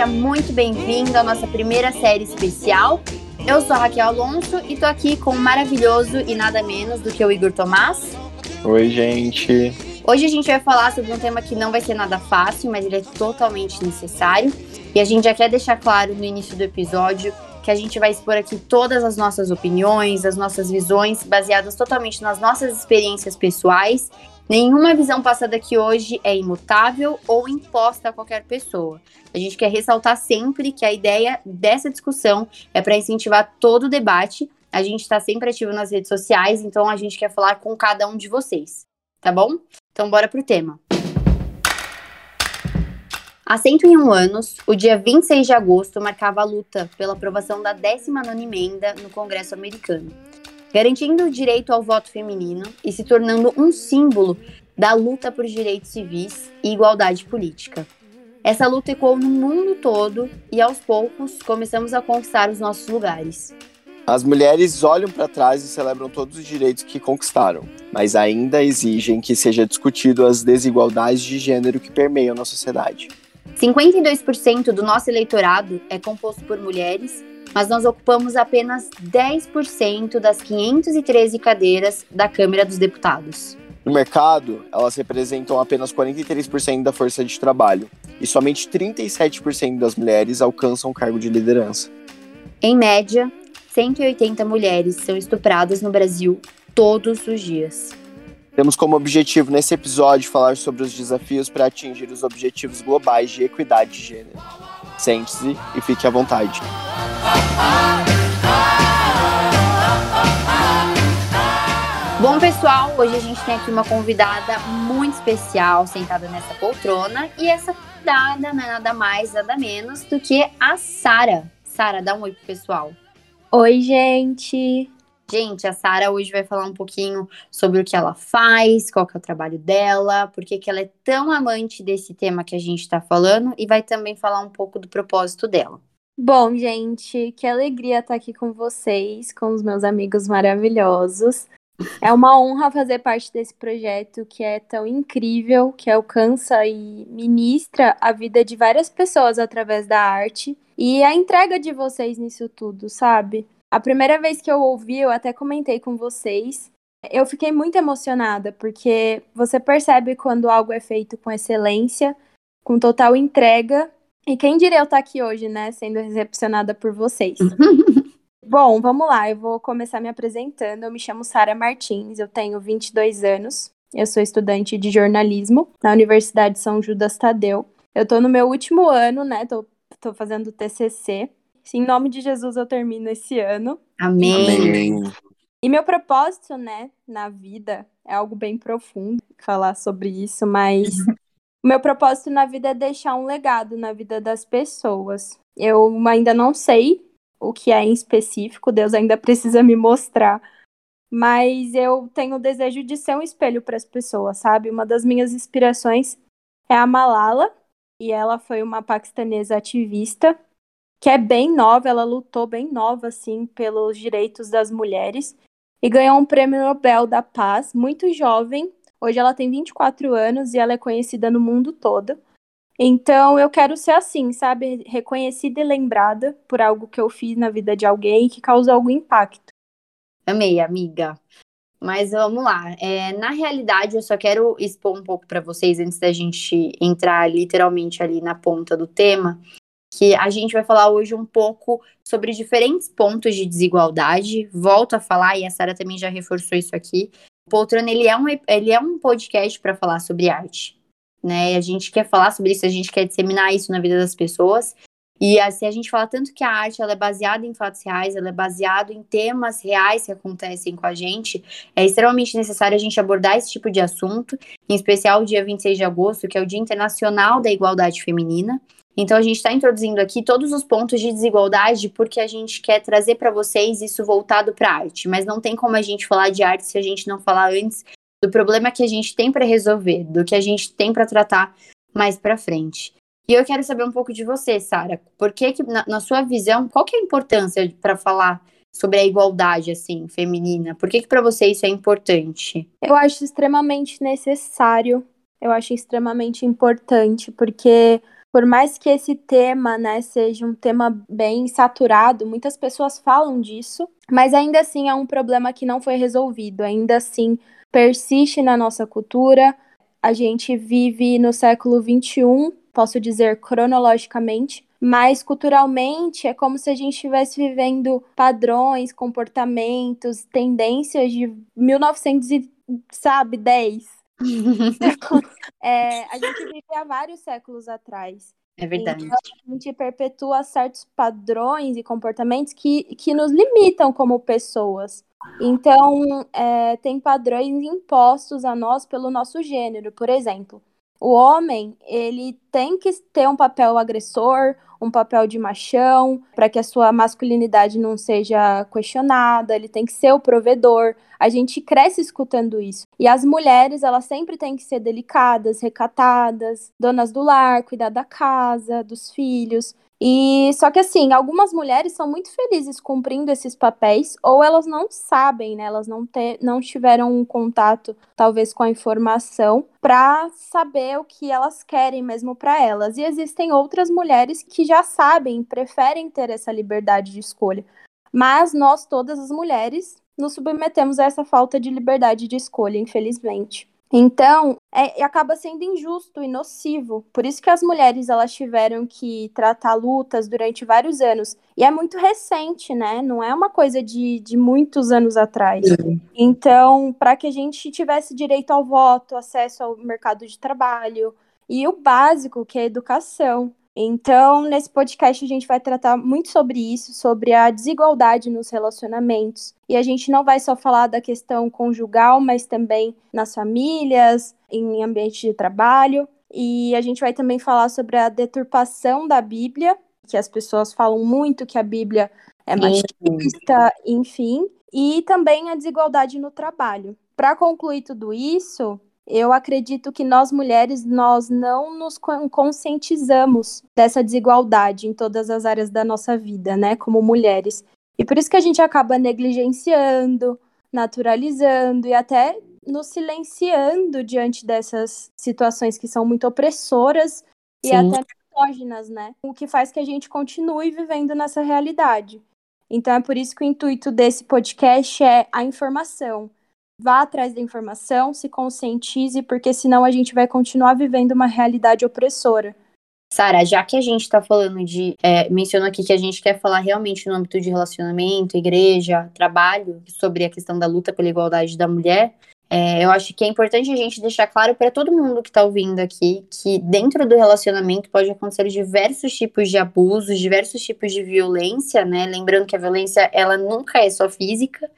Seja muito bem-vindo à nossa primeira série especial. Eu sou a Raquel Alonso e tô aqui com o maravilhoso e nada menos do que o Igor Tomás. Oi, gente. Hoje a gente vai falar sobre um tema que não vai ser nada fácil, mas ele é totalmente necessário. E a gente já quer deixar claro no início do episódio que a gente vai expor aqui todas as nossas opiniões, as nossas visões, baseadas totalmente nas nossas experiências pessoais Nenhuma visão passada aqui hoje é imutável ou imposta a qualquer pessoa. A gente quer ressaltar sempre que a ideia dessa discussão é para incentivar todo o debate. A gente está sempre ativo nas redes sociais, então a gente quer falar com cada um de vocês, tá bom? Então bora pro tema. Há 101 anos, o dia 26 de agosto marcava a luta pela aprovação da 19ª emenda no Congresso americano garantindo o direito ao voto feminino e se tornando um símbolo da luta por direitos civis e igualdade política. Essa luta ecoou no mundo todo e aos poucos começamos a conquistar os nossos lugares. As mulheres olham para trás e celebram todos os direitos que conquistaram, mas ainda exigem que seja discutido as desigualdades de gênero que permeiam na sociedade. 52% do nosso eleitorado é composto por mulheres mas nós ocupamos apenas 10% das 513 cadeiras da Câmara dos Deputados. No mercado, elas representam apenas 43% da força de trabalho, e somente 37% das mulheres alcançam cargo de liderança. Em média, 180 mulheres são estupradas no Brasil todos os dias. Temos como objetivo nesse episódio falar sobre os desafios para atingir os objetivos globais de equidade de gênero. Sente-se e fique à vontade. Bom, pessoal, hoje a gente tem aqui uma convidada muito especial sentada nessa poltrona. E essa convidada não é nada mais, nada menos do que a Sara. Sara, dá um oi pro pessoal. Oi, gente. Gente, a Sara hoje vai falar um pouquinho sobre o que ela faz, qual que é o trabalho dela, por que ela é tão amante desse tema que a gente está falando e vai também falar um pouco do propósito dela. Bom, gente, que alegria estar aqui com vocês, com os meus amigos maravilhosos. É uma honra fazer parte desse projeto que é tão incrível, que alcança e ministra a vida de várias pessoas através da arte e a entrega de vocês nisso tudo, sabe? A primeira vez que eu ouvi, eu até comentei com vocês, eu fiquei muito emocionada, porque você percebe quando algo é feito com excelência, com total entrega. E quem diria eu estar aqui hoje, né, sendo recepcionada por vocês. Bom, vamos lá, eu vou começar me apresentando. Eu me chamo Sara Martins, eu tenho 22 anos, eu sou estudante de jornalismo na Universidade São Judas Tadeu. Eu tô no meu último ano, né, tô, tô fazendo TCC. Em nome de Jesus eu termino esse ano. Amém. Amém. E meu propósito, né, na vida é algo bem profundo falar sobre isso, mas o meu propósito na vida é deixar um legado na vida das pessoas. Eu ainda não sei o que é em específico, Deus ainda precisa me mostrar. Mas eu tenho o desejo de ser um espelho para as pessoas, sabe? Uma das minhas inspirações é a Malala, e ela foi uma paquistanesa ativista que é bem nova, ela lutou bem nova, assim, pelos direitos das mulheres e ganhou um prêmio Nobel da Paz, muito jovem. Hoje ela tem 24 anos e ela é conhecida no mundo todo. Então eu quero ser assim, sabe? Reconhecida e lembrada por algo que eu fiz na vida de alguém que causou algum impacto. Amei, amiga. Mas vamos lá. É, na realidade, eu só quero expor um pouco para vocês antes da gente entrar literalmente ali na ponta do tema que a gente vai falar hoje um pouco sobre diferentes pontos de desigualdade. Volto a falar, e a Sara também já reforçou isso aqui. O Poltrona, ele é um, ele é um podcast para falar sobre arte. Né? A gente quer falar sobre isso, a gente quer disseminar isso na vida das pessoas. E assim, a gente fala tanto que a arte ela é baseada em fatos reais, ela é baseada em temas reais que acontecem com a gente, é extremamente necessário a gente abordar esse tipo de assunto, em especial o dia 26 de agosto, que é o Dia Internacional da Igualdade Feminina. Então a gente está introduzindo aqui todos os pontos de desigualdade porque a gente quer trazer para vocês isso voltado para arte, mas não tem como a gente falar de arte se a gente não falar antes do problema que a gente tem para resolver, do que a gente tem para tratar mais para frente. E eu quero saber um pouco de você, Sara. Por que, que na, na, sua visão, qual que é a importância para falar sobre a igualdade assim feminina? Por que que para você isso é importante? Eu acho extremamente necessário eu acho extremamente importante, porque por mais que esse tema, né, seja um tema bem saturado, muitas pessoas falam disso, mas ainda assim é um problema que não foi resolvido, ainda assim persiste na nossa cultura. A gente vive no século 21, posso dizer cronologicamente, mas culturalmente é como se a gente estivesse vivendo padrões, comportamentos, tendências de 1900 sabe, 10. é, a gente vive há vários séculos atrás. É verdade. Então, a gente perpetua certos padrões e comportamentos que, que nos limitam como pessoas. Então, é, tem padrões impostos a nós pelo nosso gênero. Por exemplo, o homem, ele tem que ter um papel agressor, um papel de machão, para que a sua masculinidade não seja questionada, ele tem que ser o provedor. A gente cresce escutando isso. E as mulheres, elas sempre têm que ser delicadas, recatadas, donas do lar, cuidar da casa, dos filhos. E só que assim, algumas mulheres são muito felizes cumprindo esses papéis, ou elas não sabem, né? Elas não, ter, não tiveram um contato, talvez, com a informação para saber o que elas querem mesmo para elas. E existem outras mulheres que já sabem, preferem ter essa liberdade de escolha. Mas nós, todas as mulheres, nos submetemos a essa falta de liberdade de escolha, infelizmente. Então, é, acaba sendo injusto e nocivo. Por isso que as mulheres elas tiveram que tratar lutas durante vários anos. E é muito recente, né? Não é uma coisa de, de muitos anos atrás. Uhum. Então, para que a gente tivesse direito ao voto, acesso ao mercado de trabalho e o básico, que é a educação. Então, nesse podcast, a gente vai tratar muito sobre isso, sobre a desigualdade nos relacionamentos. E a gente não vai só falar da questão conjugal, mas também nas famílias, em ambiente de trabalho. E a gente vai também falar sobre a deturpação da Bíblia, que as pessoas falam muito que a Bíblia é machista, enfim. E também a desigualdade no trabalho. Para concluir tudo isso, eu acredito que nós mulheres nós não nos conscientizamos dessa desigualdade em todas as áreas da nossa vida, né, como mulheres. E por isso que a gente acaba negligenciando, naturalizando e até nos silenciando diante dessas situações que são muito opressoras Sim. e até misóginas, né? O que faz que a gente continue vivendo nessa realidade. Então é por isso que o intuito desse podcast é a informação, vá atrás da informação, se conscientize, porque senão a gente vai continuar vivendo uma realidade opressora. Sara, já que a gente está falando de. É, mencionou aqui que a gente quer falar realmente no âmbito de relacionamento, igreja, trabalho, sobre a questão da luta pela igualdade da mulher, é, eu acho que é importante a gente deixar claro para todo mundo que está ouvindo aqui que dentro do relacionamento pode acontecer diversos tipos de abusos, diversos tipos de violência, né? Lembrando que a violência ela nunca é só física,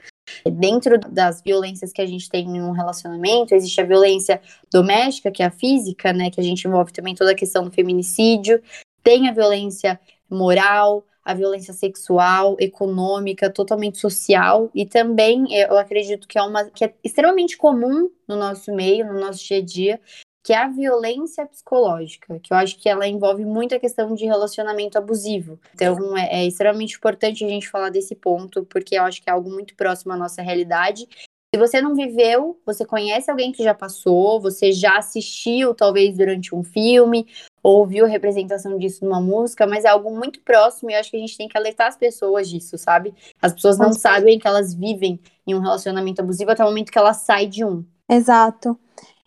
Dentro das violências que a gente tem em um relacionamento, existe a violência doméstica, que é a física, né? Que a gente envolve também toda a questão do feminicídio. Tem a violência moral, a violência sexual, econômica, totalmente social e também eu acredito que é uma que é extremamente comum no nosso meio, no nosso dia a dia, que é a violência psicológica, que eu acho que ela envolve muito a questão de relacionamento abusivo. Então, é, é, extremamente importante a gente falar desse ponto, porque eu acho que é algo muito próximo à nossa realidade. Se você não viveu, você conhece alguém que já passou, você já assistiu, talvez, durante um filme, ou viu representação disso numa música, mas é algo muito próximo e eu acho que a gente tem que alertar as pessoas disso, sabe? As pessoas não sabem que elas vivem em um relacionamento abusivo até o momento que ela sai de um. Exato.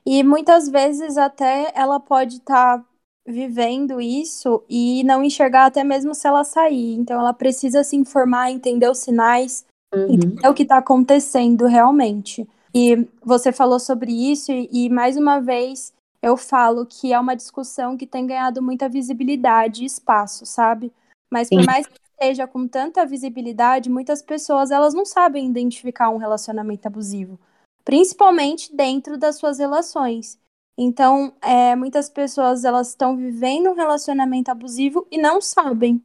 E muitas vezes até ela pode estar tá vivendo isso e não enxergar até mesmo se ela sair. Então ela precisa se informar, entender os sinais, uhum. entender o que está acontecendo realmente. E você falou sobre isso, e, e mais uma vez eu falo que é uma discussão que tem ganhado muita visibilidade e espaço, sabe? Mas por Sim. mais que esteja com tanta visibilidade, muitas pessoas elas não sabem identificar um relacionamento abusivo principalmente dentro das suas relações. Então, é, muitas pessoas elas estão vivendo um relacionamento abusivo e não sabem.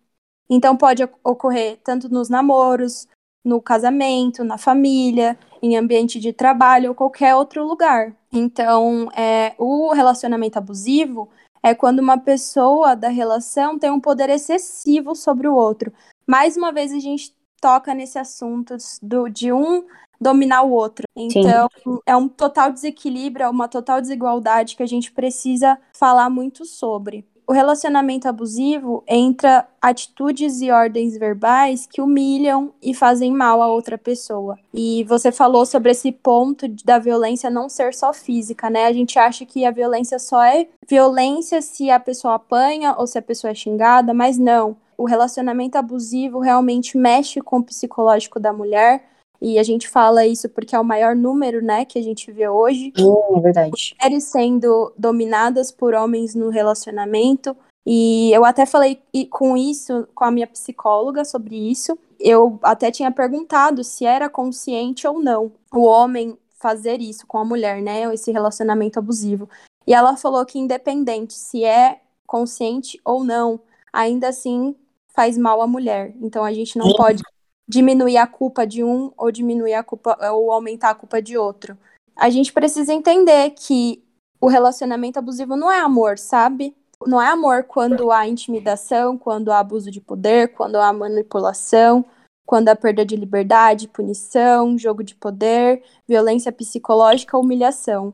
Então, pode ocorrer tanto nos namoros, no casamento, na família, em ambiente de trabalho ou qualquer outro lugar. Então, é, o relacionamento abusivo é quando uma pessoa da relação tem um poder excessivo sobre o outro. Mais uma vez, a gente toca nesse assunto do, de um dominar o outro. Então, Sim. é um total desequilíbrio, é uma total desigualdade que a gente precisa falar muito sobre. O relacionamento abusivo entra atitudes e ordens verbais que humilham e fazem mal a outra pessoa. E você falou sobre esse ponto da violência não ser só física, né? A gente acha que a violência só é violência se a pessoa apanha ou se a pessoa é xingada, mas não. O relacionamento abusivo realmente mexe com o psicológico da mulher, e a gente fala isso porque é o maior número, né, que a gente vê hoje. é verdade. Mulheres sendo dominadas por homens no relacionamento. E eu até falei com isso, com a minha psicóloga sobre isso. Eu até tinha perguntado se era consciente ou não o homem fazer isso com a mulher, né, esse relacionamento abusivo. E ela falou que independente se é consciente ou não, ainda assim faz mal à mulher. Então a gente não Sim. pode diminuir a culpa de um ou diminuir a culpa ou aumentar a culpa de outro. A gente precisa entender que o relacionamento abusivo não é amor, sabe? Não é amor quando há intimidação, quando há abuso de poder, quando há manipulação, quando há perda de liberdade, punição, jogo de poder, violência psicológica, humilhação.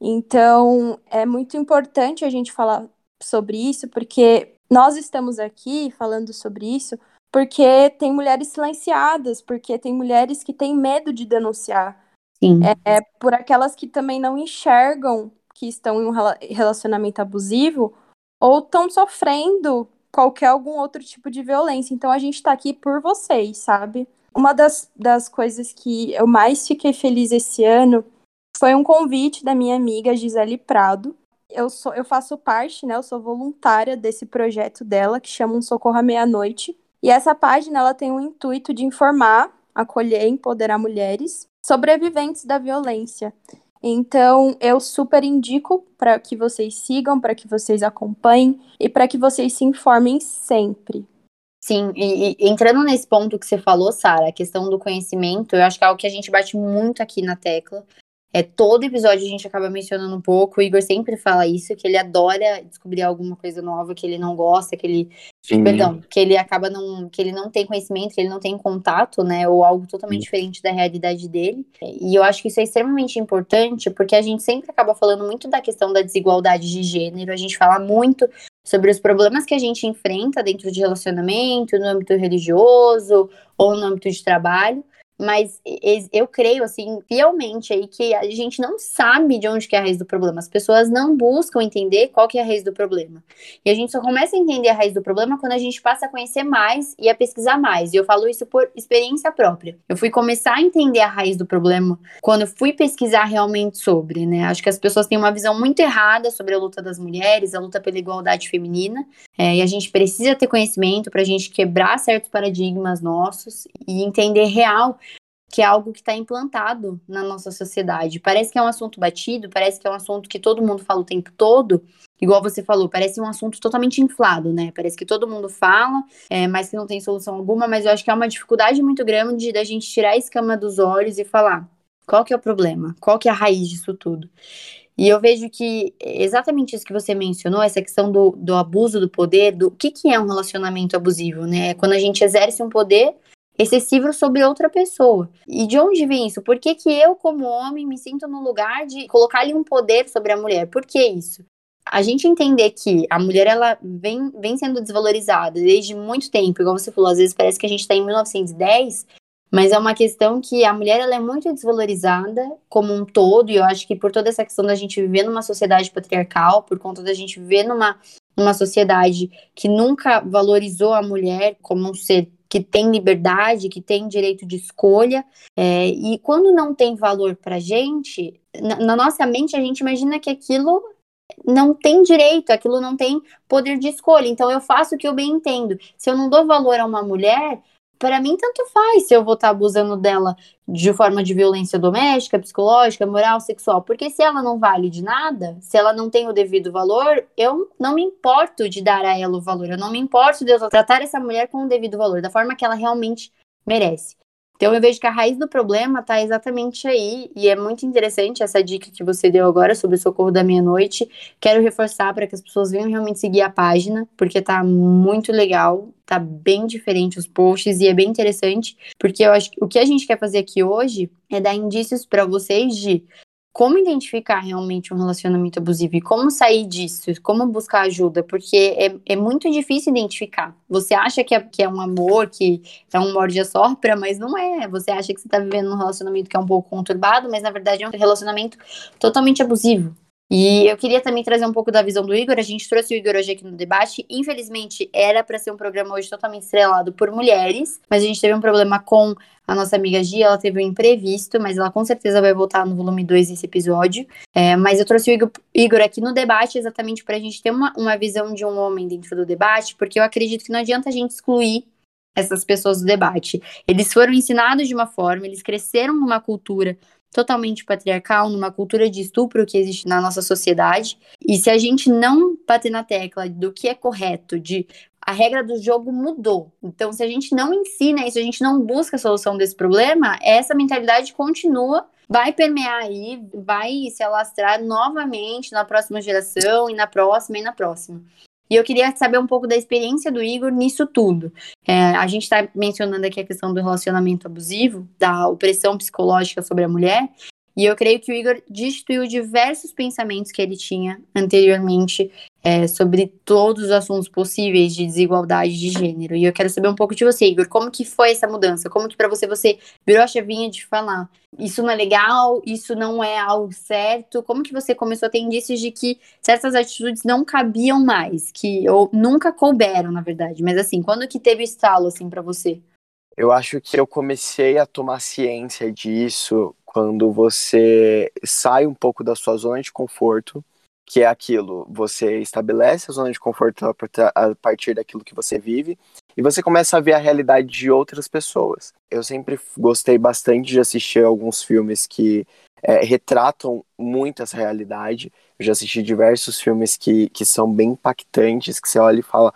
Então, é muito importante a gente falar sobre isso, porque nós estamos aqui falando sobre isso porque tem mulheres silenciadas, porque tem mulheres que têm medo de denunciar. Sim. É, é por aquelas que também não enxergam que estão em um relacionamento abusivo ou estão sofrendo qualquer algum outro tipo de violência. Então a gente está aqui por vocês, sabe? Uma das, das coisas que eu mais fiquei feliz esse ano foi um convite da minha amiga Gisele Prado. Eu, sou, eu faço parte, né? Eu sou voluntária desse projeto dela, que chama Um Socorro à Meia-Noite. E essa página ela tem o intuito de informar, acolher e empoderar mulheres sobreviventes da violência. Então, eu super indico para que vocês sigam, para que vocês acompanhem e para que vocês se informem sempre. Sim, e, e, entrando nesse ponto que você falou, Sara, a questão do conhecimento, eu acho que é algo que a gente bate muito aqui na tecla, é, todo episódio a gente acaba mencionando um pouco. O Igor sempre fala isso, que ele adora descobrir alguma coisa nova que ele não gosta, que ele. Sim. Perdão, que ele acaba não. que ele não tem conhecimento, que ele não tem contato, né? Ou algo totalmente Sim. diferente da realidade dele. E eu acho que isso é extremamente importante, porque a gente sempre acaba falando muito da questão da desigualdade de gênero, a gente fala muito sobre os problemas que a gente enfrenta dentro de relacionamento, no âmbito religioso ou no âmbito de trabalho mas eu creio, assim, fielmente aí que a gente não sabe de onde que é a raiz do problema. As pessoas não buscam entender qual que é a raiz do problema. E a gente só começa a entender a raiz do problema quando a gente passa a conhecer mais e a pesquisar mais. E eu falo isso por experiência própria. Eu fui começar a entender a raiz do problema quando fui pesquisar realmente sobre, né? Acho que as pessoas têm uma visão muito errada sobre a luta das mulheres, a luta pela igualdade feminina. É, e a gente precisa ter conhecimento para a gente quebrar certos paradigmas nossos e entender real que é algo que está implantado na nossa sociedade. Parece que é um assunto batido, parece que é um assunto que todo mundo fala o tempo todo, igual você falou, parece um assunto totalmente inflado, né? Parece que todo mundo fala, é, mas que não tem solução alguma, mas eu acho que é uma dificuldade muito grande da gente tirar a escama dos olhos e falar qual que é o problema, qual que é a raiz disso tudo. E eu vejo que exatamente isso que você mencionou, essa questão do, do abuso do poder, do que, que é um relacionamento abusivo, né? Quando a gente exerce um poder excessivo sobre outra pessoa. E de onde vem isso? Por que, que eu, como homem, me sinto no lugar de colocar ali um poder sobre a mulher? Por que isso? A gente entender que a mulher ela vem, vem sendo desvalorizada desde muito tempo, igual você falou, às vezes parece que a gente está em 1910, mas é uma questão que a mulher ela é muito desvalorizada como um todo, e eu acho que por toda essa questão da gente viver numa sociedade patriarcal, por conta da gente viver numa, numa sociedade que nunca valorizou a mulher como um ser que tem liberdade, que tem direito de escolha. É, e quando não tem valor para gente, na, na nossa mente a gente imagina que aquilo não tem direito, aquilo não tem poder de escolha. Então eu faço o que eu bem entendo. Se eu não dou valor a uma mulher, para mim tanto faz se eu vou estar tá abusando dela de forma de violência doméstica, psicológica, moral, sexual, porque se ela não vale de nada, se ela não tem o devido valor, eu não me importo de dar a ela o valor, eu não me importo de eu tratar essa mulher com o devido valor, da forma que ela realmente merece. Então eu vejo que a raiz do problema está exatamente aí, e é muito interessante essa dica que você deu agora sobre o socorro da meia-noite. Quero reforçar para que as pessoas venham realmente seguir a página, porque tá muito legal, tá bem diferente os posts e é bem interessante, porque eu acho que o que a gente quer fazer aqui hoje é dar indícios para vocês de como identificar realmente um relacionamento abusivo e como sair disso, como buscar ajuda, porque é, é muito difícil identificar. Você acha que é, que é um amor, que é um morde a sopra, mas não é. Você acha que você tá vivendo um relacionamento que é um pouco conturbado, mas na verdade é um relacionamento totalmente abusivo. E eu queria também trazer um pouco da visão do Igor. A gente trouxe o Igor hoje aqui no debate. Infelizmente, era para ser um programa hoje totalmente estrelado por mulheres, mas a gente teve um problema com a nossa amiga Gia. Ela teve um imprevisto, mas ela com certeza vai voltar no volume 2 desse episódio. É, mas eu trouxe o Igor, Igor aqui no debate exatamente para a gente ter uma, uma visão de um homem dentro do debate, porque eu acredito que não adianta a gente excluir essas pessoas do debate. Eles foram ensinados de uma forma, eles cresceram numa cultura totalmente patriarcal, numa cultura de estupro que existe na nossa sociedade. E se a gente não bater na tecla do que é correto, de a regra do jogo mudou. Então, se a gente não ensina isso, a gente não busca a solução desse problema, essa mentalidade continua, vai permear aí, vai se alastrar novamente na próxima geração, e na próxima, e na próxima. E eu queria saber um pouco da experiência do Igor nisso tudo. É, a gente está mencionando aqui a questão do relacionamento abusivo, da opressão psicológica sobre a mulher, e eu creio que o Igor destituiu diversos pensamentos que ele tinha anteriormente é, sobre todos os assuntos possíveis de desigualdade de gênero. E eu quero saber um pouco de você, Igor, como que foi essa mudança? Como que para você você virou a chavinha de falar, isso não é legal, isso não é algo certo? Como que você começou a ter indícios de que certas atitudes não cabiam mais, que ou nunca couberam, na verdade? Mas assim, quando que teve estalo assim para você? Eu acho que eu comecei a tomar ciência disso quando você sai um pouco da sua zona de conforto, que é aquilo, você estabelece a zona de conforto a partir daquilo que você vive e você começa a ver a realidade de outras pessoas. Eu sempre gostei bastante de assistir alguns filmes que é, retratam muito essa realidade. Eu já assisti diversos filmes que, que são bem impactantes, que você olha e fala,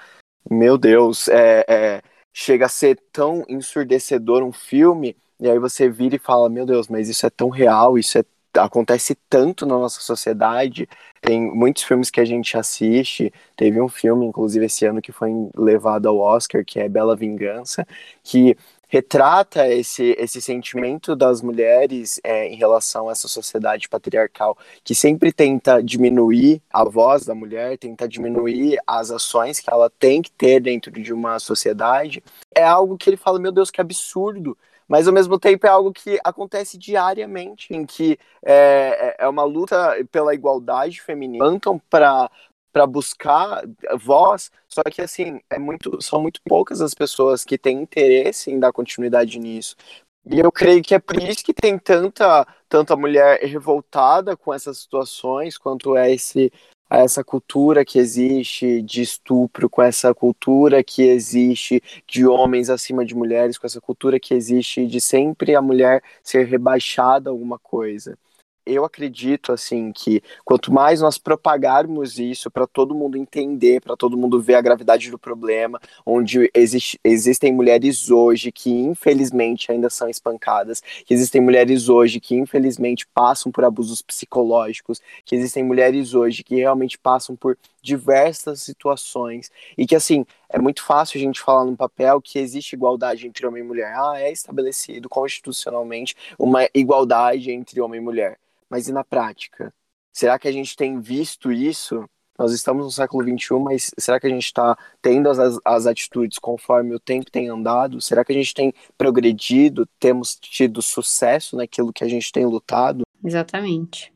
meu Deus, é, é chega a ser tão ensurdecedor um filme, e aí você vira e fala, meu Deus, mas isso é tão real, isso é, acontece tanto na nossa sociedade. Tem muitos filmes que a gente assiste, teve um filme, inclusive, esse ano que foi levado ao Oscar, que é Bela Vingança, que retrata esse, esse sentimento das mulheres é, em relação a essa sociedade patriarcal, que sempre tenta diminuir a voz da mulher, tenta diminuir as ações que ela tem que ter dentro de uma sociedade, é algo que ele fala, meu Deus, que absurdo, mas ao mesmo tempo é algo que acontece diariamente, em que é, é, é uma luta pela igualdade feminina, levantam para para buscar voz, só que assim, é muito, são muito poucas as pessoas que têm interesse em dar continuidade nisso. E eu creio que é por isso que tem tanta, tanta mulher revoltada com essas situações, quanto é esse, essa cultura que existe de estupro, com essa cultura que existe de homens acima de mulheres, com essa cultura que existe de sempre a mulher ser rebaixada a alguma coisa eu acredito assim que quanto mais nós propagarmos isso para todo mundo entender, para todo mundo ver a gravidade do problema, onde existe, existem mulheres hoje que infelizmente ainda são espancadas, que existem mulheres hoje que infelizmente passam por abusos psicológicos, que existem mulheres hoje que realmente passam por diversas situações e que assim é muito fácil a gente falar no papel que existe igualdade entre homem e mulher. Ah, é estabelecido constitucionalmente uma igualdade entre homem e mulher mas e na prática? Será que a gente tem visto isso? Nós estamos no século XXI, mas será que a gente está tendo as, as atitudes conforme o tempo tem andado? Será que a gente tem progredido? Temos tido sucesso naquilo que a gente tem lutado? Exatamente.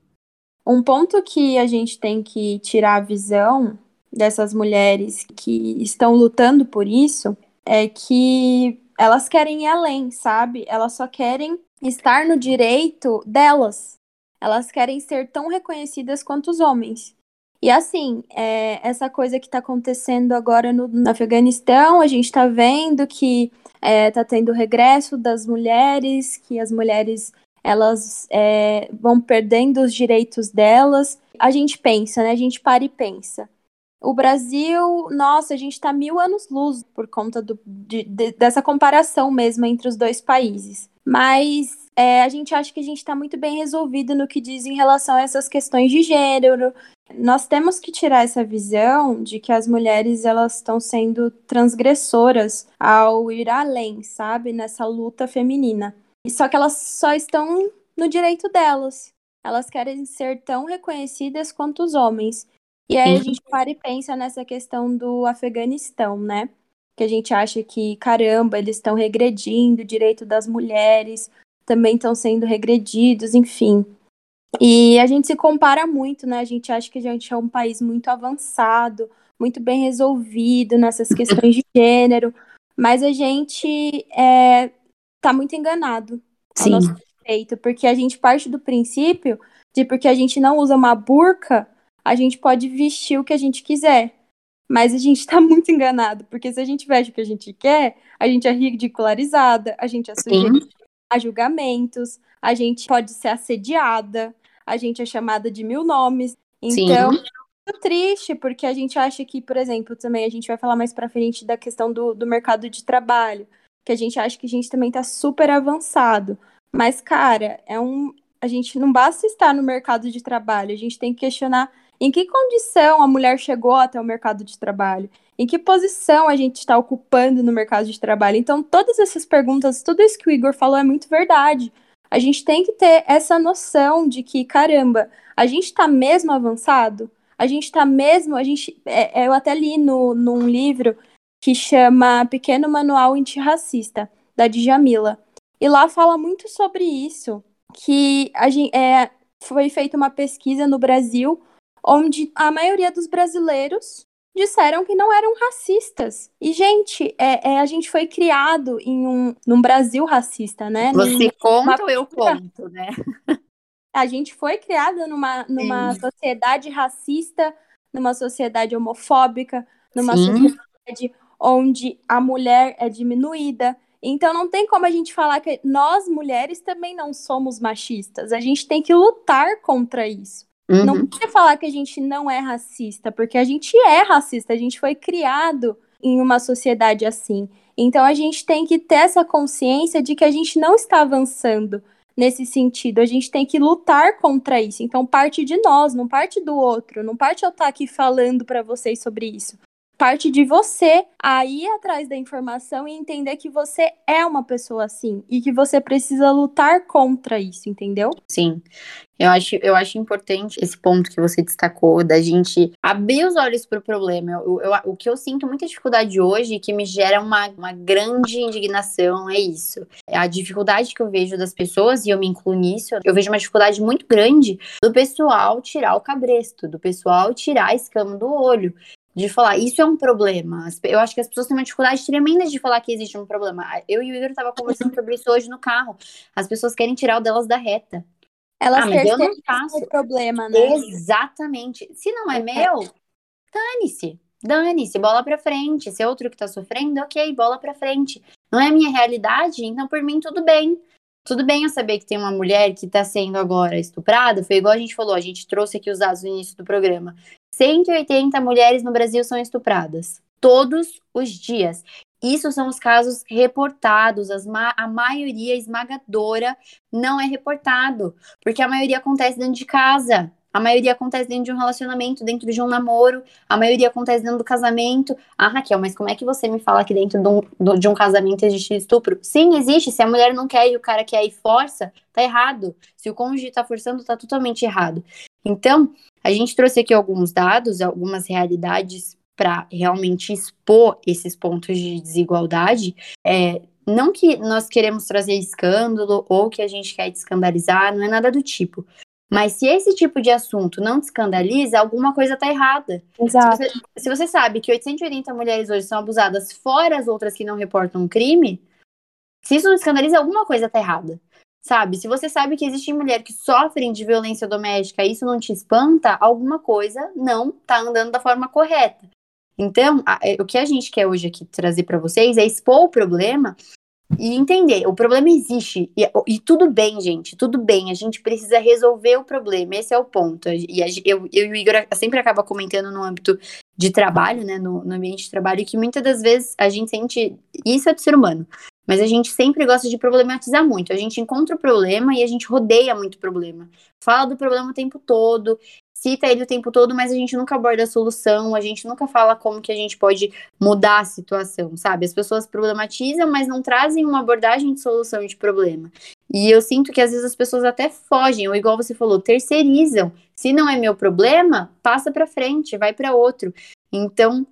Um ponto que a gente tem que tirar a visão dessas mulheres que estão lutando por isso é que elas querem ir além, sabe? Elas só querem estar no direito delas, elas querem ser tão reconhecidas quanto os homens. E assim, é, essa coisa que está acontecendo agora no, no, Afeganistão, a gente está vendo que está é, tá tendo regresso das mulheres, que as mulheres elas é, vão perdendo os direitos delas. A gente pensa, né? A gente para e pensa. O Brasil, nossa, a gente está mil anos luz por conta do, de, de, dessa comparação mesmo entre os dois países. mas é, a gente acha que a gente está muito bem resolvido no que diz em relação a essas questões de gênero. Nós temos que tirar essa visão de que as mulheres elas estão sendo transgressoras ao ir além, sabe, nessa luta feminina. Só que elas só estão no direito delas. Elas querem ser tão reconhecidas quanto os homens. E aí a gente para e pensa nessa questão do Afeganistão, né? Que a gente acha que, caramba, eles estão regredindo o direito das mulheres, também estão sendo regredidos, enfim. E a gente se compara muito, né? A gente acha que a gente é um país muito avançado, muito bem resolvido nessas questões de gênero, mas a gente é, tá muito enganado Sim. nosso respeito, porque a gente parte do princípio de porque a gente não usa uma burca, a gente pode vestir o que a gente quiser. Mas a gente tá muito enganado, porque se a gente veste o que a gente quer, a gente é ridicularizada, a gente é sujeita a julgamentos, a gente pode ser assediada, a gente é chamada de mil nomes. Então, Sim. é muito triste, porque a gente acha que, por exemplo, também a gente vai falar mais pra frente da questão do, do mercado de trabalho, que a gente acha que a gente também tá super avançado. Mas, cara, é um. A gente não basta estar no mercado de trabalho, a gente tem que questionar em que condição a mulher chegou até o mercado de trabalho, em que posição a gente está ocupando no mercado de trabalho. Então, todas essas perguntas, tudo isso que o Igor falou é muito verdade. A gente tem que ter essa noção de que, caramba, a gente está mesmo avançado? A gente está mesmo. A gente, é, é, eu até li no, num livro que chama Pequeno Manual Antirracista, da Djamila. E lá fala muito sobre isso, que a gente, é, foi feita uma pesquisa no Brasil onde a maioria dos brasileiros disseram que não eram racistas. E, gente, é, é, a gente foi criado em um num Brasil racista, né? Você conta ou eu conto, né? A gente foi criada numa, numa sociedade racista, numa sociedade homofóbica, numa Sim. sociedade onde a mulher é diminuída. Então não tem como a gente falar que nós mulheres também não somos machistas. A gente tem que lutar contra isso. Uhum. Não pode falar que a gente não é racista, porque a gente é racista, a gente foi criado em uma sociedade assim. Então a gente tem que ter essa consciência de que a gente não está avançando nesse sentido. A gente tem que lutar contra isso. Então parte de nós, não parte do outro, não parte eu estar aqui falando para vocês sobre isso parte de você a ir atrás da informação e entender que você é uma pessoa assim e que você precisa lutar contra isso, entendeu? Sim. Eu acho, eu acho importante esse ponto que você destacou, da gente abrir os olhos para o problema. Eu, eu, o que eu sinto muita dificuldade hoje, que me gera uma, uma grande indignação, é isso. É a dificuldade que eu vejo das pessoas, e eu me incluo nisso, eu vejo uma dificuldade muito grande do pessoal tirar o cabresto, do pessoal tirar a escama do olho de falar, isso é um problema. Eu acho que as pessoas têm uma dificuldade tremenda de falar que existe um problema. Eu e o Igor tava conversando sobre isso hoje no carro. As pessoas querem tirar o delas da reta. Elas ah, mas eu não faço. o problema, né? Exatamente. Se não é, é. meu, dane-se. Dane-se, bola pra frente. Se é outro que tá sofrendo, ok, bola pra frente. Não é a minha realidade, então por mim tudo bem. Tudo bem eu saber que tem uma mulher que está sendo agora estuprada, foi igual a gente falou, a gente trouxe aqui os dados no início do programa. 180 mulheres no Brasil são estupradas todos os dias. Isso são os casos reportados, ma a maioria esmagadora não é reportado, porque a maioria acontece dentro de casa. A maioria acontece dentro de um relacionamento, dentro de um namoro, a maioria acontece dentro do casamento. Ah, Raquel, mas como é que você me fala que dentro de um, de um casamento existe estupro? Sim, existe. Se a mulher não quer e o cara quer e força, tá errado. Se o cônjuge tá forçando, tá totalmente errado. Então, a gente trouxe aqui alguns dados, algumas realidades para realmente expor esses pontos de desigualdade. É, não que nós queremos trazer escândalo ou que a gente quer escandalizar, não é nada do tipo. Mas se esse tipo de assunto não te escandaliza, alguma coisa está errada. Exato. Se você, se você, sabe que 880 mulheres hoje são abusadas, fora as outras que não reportam um crime, se isso não escandaliza, alguma coisa está errada. Sabe? Se você sabe que existem mulheres que sofrem de violência doméstica e isso não te espanta, alguma coisa não está andando da forma correta. Então, a, é, o que a gente quer hoje aqui trazer para vocês é expor o problema e entender, o problema existe. E, e, tudo bem, gente, tudo bem. A gente precisa resolver o problema. Esse é o ponto. E a, eu, eu e o Igor sempre acaba comentando no âmbito de trabalho, né? No, no, ambiente de trabalho, que muitas das vezes a gente sente. Isso é do ser humano. Mas a gente sempre gosta de problematizar muito. A gente encontra o problema e a gente rodeia muito o problema. Fala do problema o tempo todo, cita ele o tempo todo, mas a gente nunca aborda a solução, a gente nunca fala como que a gente pode mudar a situação, sabe? As pessoas problematizam, mas não trazem uma abordagem de solução de problema. E eu sinto que às vezes as pessoas até fogem, ou igual você falou, terceirizam. Se não é meu problema, passa para frente, vai para outro. Então,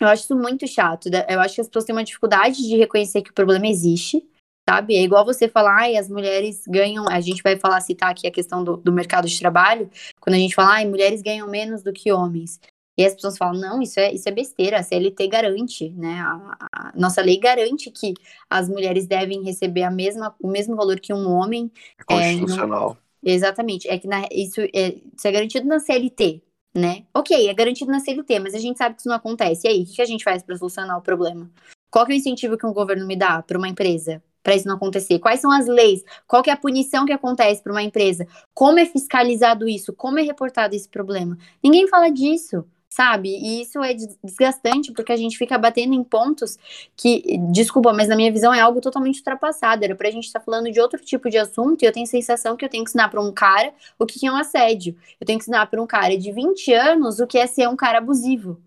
eu acho isso muito chato. Eu acho que as pessoas têm uma dificuldade de reconhecer que o problema existe, sabe? É igual você falar, ai, as mulheres ganham. A gente vai falar, citar aqui a questão do, do mercado de trabalho, quando a gente fala, ai, mulheres ganham menos do que homens. E as pessoas falam, não, isso é, isso é besteira, a CLT garante, né? A, a, nossa lei garante que as mulheres devem receber a mesma, o mesmo valor que um homem. Constitucional. É, não, exatamente. É que na, isso, é, isso é garantido na CLT, né? Ok, é garantido na CLT, mas a gente sabe que isso não acontece. E aí, o que a gente faz para solucionar o problema? Qual é o incentivo que um governo me dá para uma empresa para isso não acontecer? Quais são as leis? Qual é a punição que acontece para uma empresa? Como é fiscalizado isso? Como é reportado esse problema? Ninguém fala disso sabe? E isso é desgastante porque a gente fica batendo em pontos que, desculpa, mas na minha visão é algo totalmente ultrapassado. Era pra gente estar tá falando de outro tipo de assunto e eu tenho a sensação que eu tenho que ensinar para um cara o que é um assédio. Eu tenho que ensinar para um cara de 20 anos o que é ser um cara abusivo.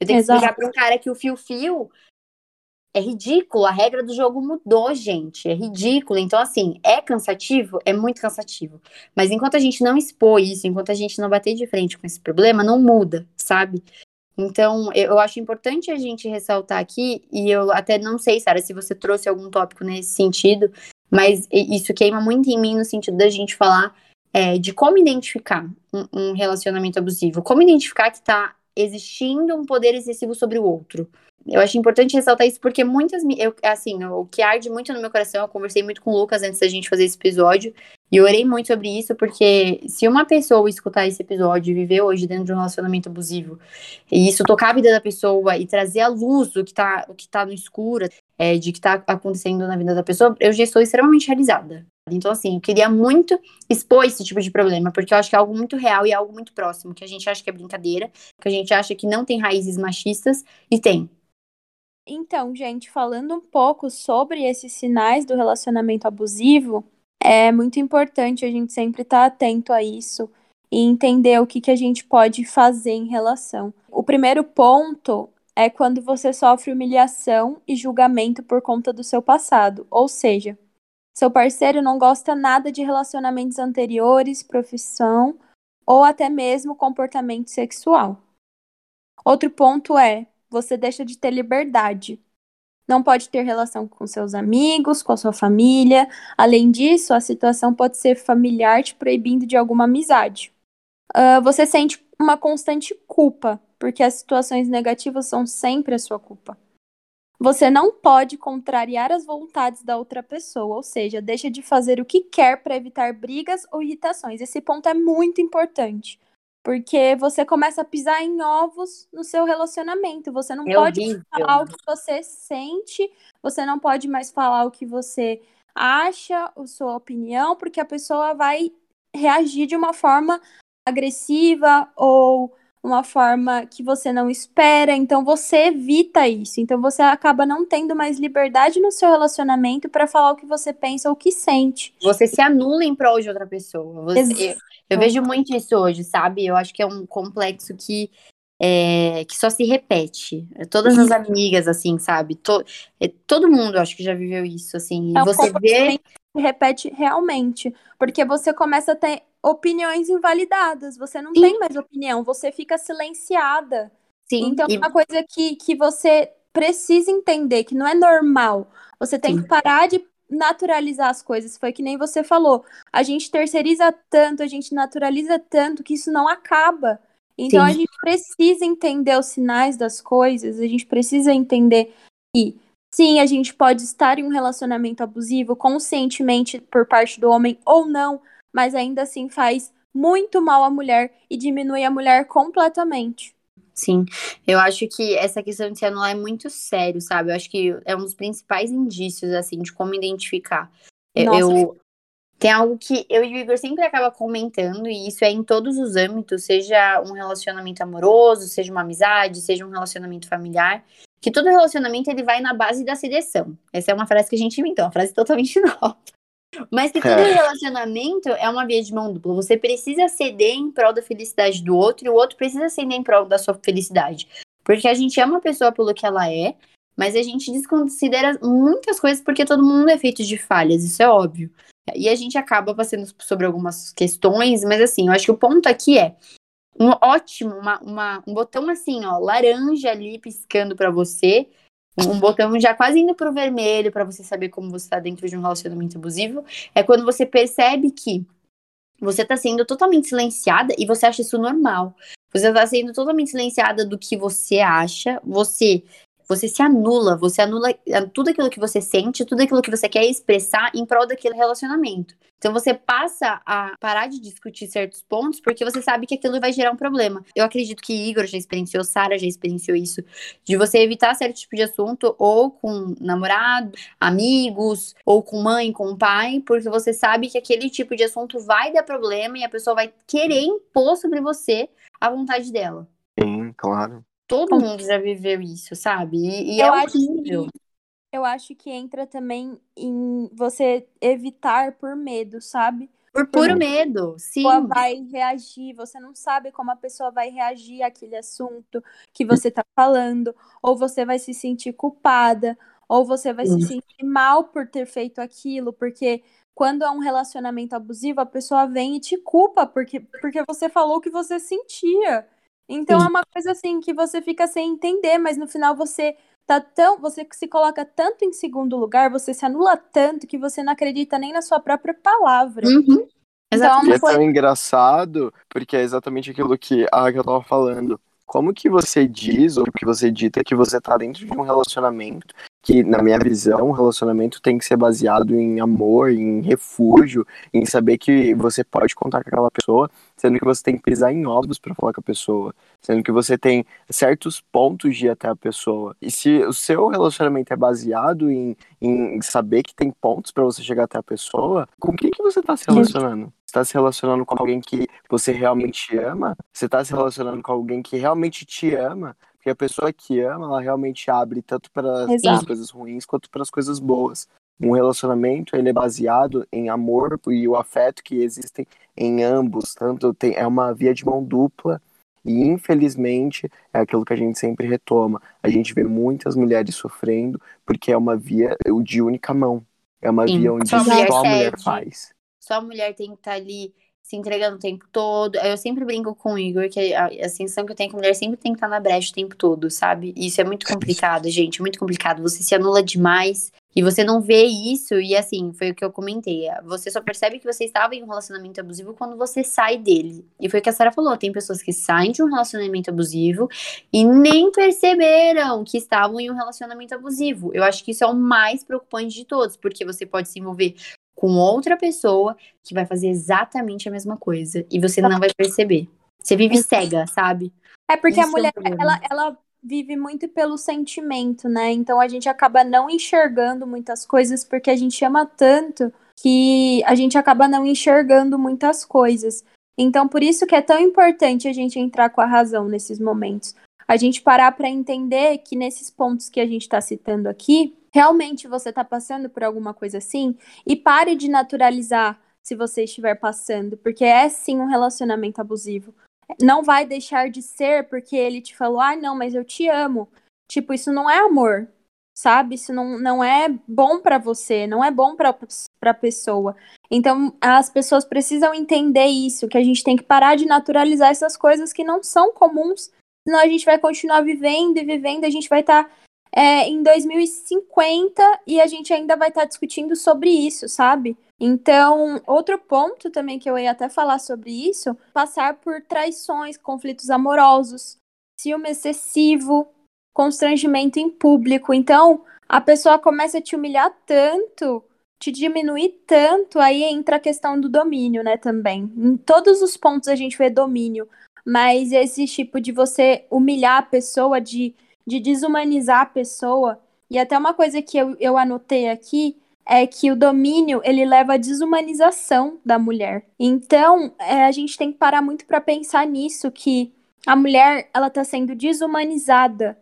Eu tenho Exato. que explicar para um cara que o fio-fio é ridículo, a regra do jogo mudou, gente. É ridículo. Então, assim, é cansativo? É muito cansativo. Mas enquanto a gente não expor isso, enquanto a gente não bater de frente com esse problema, não muda, sabe? Então, eu acho importante a gente ressaltar aqui, e eu até não sei, Sara, se você trouxe algum tópico nesse sentido, mas isso queima muito em mim no sentido da gente falar é, de como identificar um, um relacionamento abusivo, como identificar que está existindo um poder excessivo sobre o outro. Eu acho importante ressaltar isso porque muitas, eu, assim, o que arde muito no meu coração, eu conversei muito com o Lucas antes da gente fazer esse episódio, e orei muito sobre isso, porque se uma pessoa escutar esse episódio e viver hoje dentro de um relacionamento abusivo, e isso tocar a vida da pessoa e trazer à luz o que tá, o que tá no escuro, é, de que tá acontecendo na vida da pessoa, eu já estou extremamente realizada. Então, assim, eu queria muito expor esse tipo de problema, porque eu acho que é algo muito real e algo muito próximo, que a gente acha que é brincadeira, que a gente acha que não tem raízes machistas, e tem. Então, gente, falando um pouco sobre esses sinais do relacionamento abusivo, é muito importante a gente sempre estar tá atento a isso e entender o que, que a gente pode fazer em relação. O primeiro ponto é quando você sofre humilhação e julgamento por conta do seu passado, ou seja, seu parceiro não gosta nada de relacionamentos anteriores, profissão ou até mesmo comportamento sexual. Outro ponto é você deixa de ter liberdade. Não pode ter relação com seus amigos, com a sua família. Além disso, a situação pode ser familiar te proibindo de alguma amizade. Uh, você sente uma constante culpa, porque as situações negativas são sempre a sua culpa. Você não pode contrariar as vontades da outra pessoa, ou seja, deixa de fazer o que quer para evitar brigas ou irritações. Esse ponto é muito importante. Porque você começa a pisar em ovos no seu relacionamento. Você não é pode horrível. falar o que você sente, você não pode mais falar o que você acha, a sua opinião, porque a pessoa vai reagir de uma forma agressiva ou uma forma que você não espera, então você evita isso. Então você acaba não tendo mais liberdade no seu relacionamento para falar o que você pensa ou o que sente. Você se anula em prol de outra pessoa. Você, eu vejo muito isso hoje, sabe? Eu acho que é um complexo que é, que só se repete. Todas as amigas, assim, sabe? To, é, todo mundo, acho que já viveu isso, assim. É um você vê. Se repete realmente. Porque você começa a ter opiniões invalidadas. Você não Sim. tem mais opinião, você fica silenciada. Sim. Então, é uma coisa que, que você precisa entender, que não é normal. Você tem Sim. que parar de naturalizar as coisas. Foi que nem você falou. A gente terceiriza tanto, a gente naturaliza tanto que isso não acaba. Então sim. a gente precisa entender os sinais das coisas, a gente precisa entender que sim, a gente pode estar em um relacionamento abusivo conscientemente por parte do homem ou não, mas ainda assim faz muito mal à mulher e diminui a mulher completamente. Sim, eu acho que essa questão de se anular é muito sério, sabe? Eu acho que é um dos principais indícios, assim, de como identificar. Nossa. Eu, tem algo que eu e o Igor sempre acaba comentando, e isso é em todos os âmbitos, seja um relacionamento amoroso, seja uma amizade, seja um relacionamento familiar, que todo relacionamento ele vai na base da seleção. Essa é uma frase que a gente inventou, uma frase totalmente nova. Mas que todo É. relacionamento é uma via de mão dupla. Você precisa ceder em prol da felicidade do outro e o outro precisa ceder em prol da sua felicidade. Porque a gente ama a pessoa pelo que ela é, mas a gente desconsidera muitas coisas porque todo mundo é feito de falhas, isso é óbvio. E a gente acaba passando sobre algumas questões, mas assim, eu acho que o ponto aqui é um ótimo, uma, uma- um botão assim, ó, laranja ali piscando pra você, um botão já quase indo pro vermelho pra você saber como você tá dentro de um relacionamento abusivo, é quando você percebe que você tá sendo totalmente silenciada e você acha isso normal. Você tá sendo totalmente silenciada do que você acha, você você se anula, você anula eh, tudo aquilo que você sente, tudo aquilo que você quer expressar em prol daquele relacionamento. Então você passa a parar de discutir certos pontos porque você sabe que aquilo vai gerar um problema. Eu acredito que Igor já experienciou, Sara já experienciou isso, de você evitar certo tipo de assunto ou com namorado, amigos, ou com mãe, com pai, porque você sabe que aquele tipo de assunto vai dar problema e a pessoa vai querer impor sobre você a vontade dela. Sim, claro. Todo mundo já viveu isso, sabe? E, e é Eu acho horrível. que eu acho que entra também em você evitar por medo, sabe? Por puro medo, sim. pessoa vai reagir, você não sabe como a pessoa vai reagir àquele assunto que você tá falando, ou você vai se sentir culpada, ou você vai se Sim. sentir mal por ter feito aquilo, porque quando é um relacionamento abusivo, a pessoa vem e te culpa porque, porque você falou o que você sentia. Então Sim. é uma coisa assim que você fica sem entender, mas no final você tá tão, você se coloca tanto em segundo lugar, você se anula tanto que você não acredita nem na sua própria palavra. Uhum. Então, E é uma coisa- tão engraçado, porque é exatamente aquilo que a Raquel tava falando. Como que você diz, ou que você dita que você tá dentro de um relacionamento, que, na minha visão, relacionamento tem que ser baseado em amor, em refúgio, em saber que você pode contar com aquela pessoa, sendo que você tem que pisar em ovos pra falar com a pessoa, sendo que você tem certos pontos de ir até a pessoa. E se o seu relacionamento é baseado em, em saber que tem pontos pra você chegar até a pessoa, com quem que você tá se relacionando? Você tá se relacionando com alguém que você realmente ama? Você tá se relacionando com alguém que realmente te ama? Porque a pessoa que ama, ela realmente abre tanto para as coisas ruins quanto para as coisas boas. Um relacionamento, ele é baseado em amor e o afeto que existem em ambos. Tanto tem, é uma via de mão dupla e, infelizmente, é aquilo que a gente sempre retoma. A gente vê muitas mulheres sofrendo porque é uma via de única mão. É uma Sim, via onde só só a mulher a mulher faz. Só a mulher tem que estar ali se entregando o tempo todo. Eu sempre brinco com o Igor que a, a sensação que eu tenho é que a mulher sempre tem que estar na brecha o tempo todo, sabe? Isso é muito complicado, gente, muito complicado. Você se anula demais e você não vê isso. E assim, foi o que eu comentei. Você só percebe que você estava em um relacionamento abusivo quando você sai dele. E foi o que a Sarah falou: tem pessoas que saem de um relacionamento abusivo e nem perceberam que estavam em um relacionamento abusivo. Eu acho que isso é o mais preocupante de todos, porque você pode se envolver com outra pessoa que vai fazer exatamente a mesma coisa e você não vai perceber. Você vive cega, sabe? É porque Isso é a um mulher, problema. ela, ela vive muito pelo sentimento, né? Então a gente acaba não enxergando muitas coisas porque a gente ama tanto que a gente acaba não enxergando muitas coisas. Então por isso que é tão importante a gente entrar com a razão nesses momentos. A gente parar para entender que nesses pontos que a gente está citando aqui, realmente você está passando por alguma coisa assim e pare de naturalizar se você estiver passando, porque é sim um relacionamento abusivo não vai deixar de ser porque ele te falou, ah, não, mas eu te amo. Tipo, isso não é amor, sabe? Isso não, não é bom pra você, não é bom pra, pra pessoa. Então, as pessoas precisam entender isso, que a gente tem que parar de naturalizar essas coisas que não são comuns, senão a gente vai continuar vivendo e vivendo, a gente vai estar é, em 2050 e a gente ainda vai estar discutindo sobre isso, sabe? Então, outro ponto também que eu ia até falar sobre isso, passar por traições, conflitos amorosos, ciúme excessivo, constrangimento em público. Então, a pessoa começa a te humilhar tanto, te diminuir tanto, aí entra a questão do domínio, né, também. Em todos os pontos a gente vê domínio, mas esse tipo de você humilhar a pessoa, de, de desumanizar a pessoa, e até uma coisa que eu, eu anotei aqui, é que o domínio ele leva à desumanização da mulher. Então, é, a gente tem que parar muito para pensar nisso, que a mulher ela está sendo desumanizada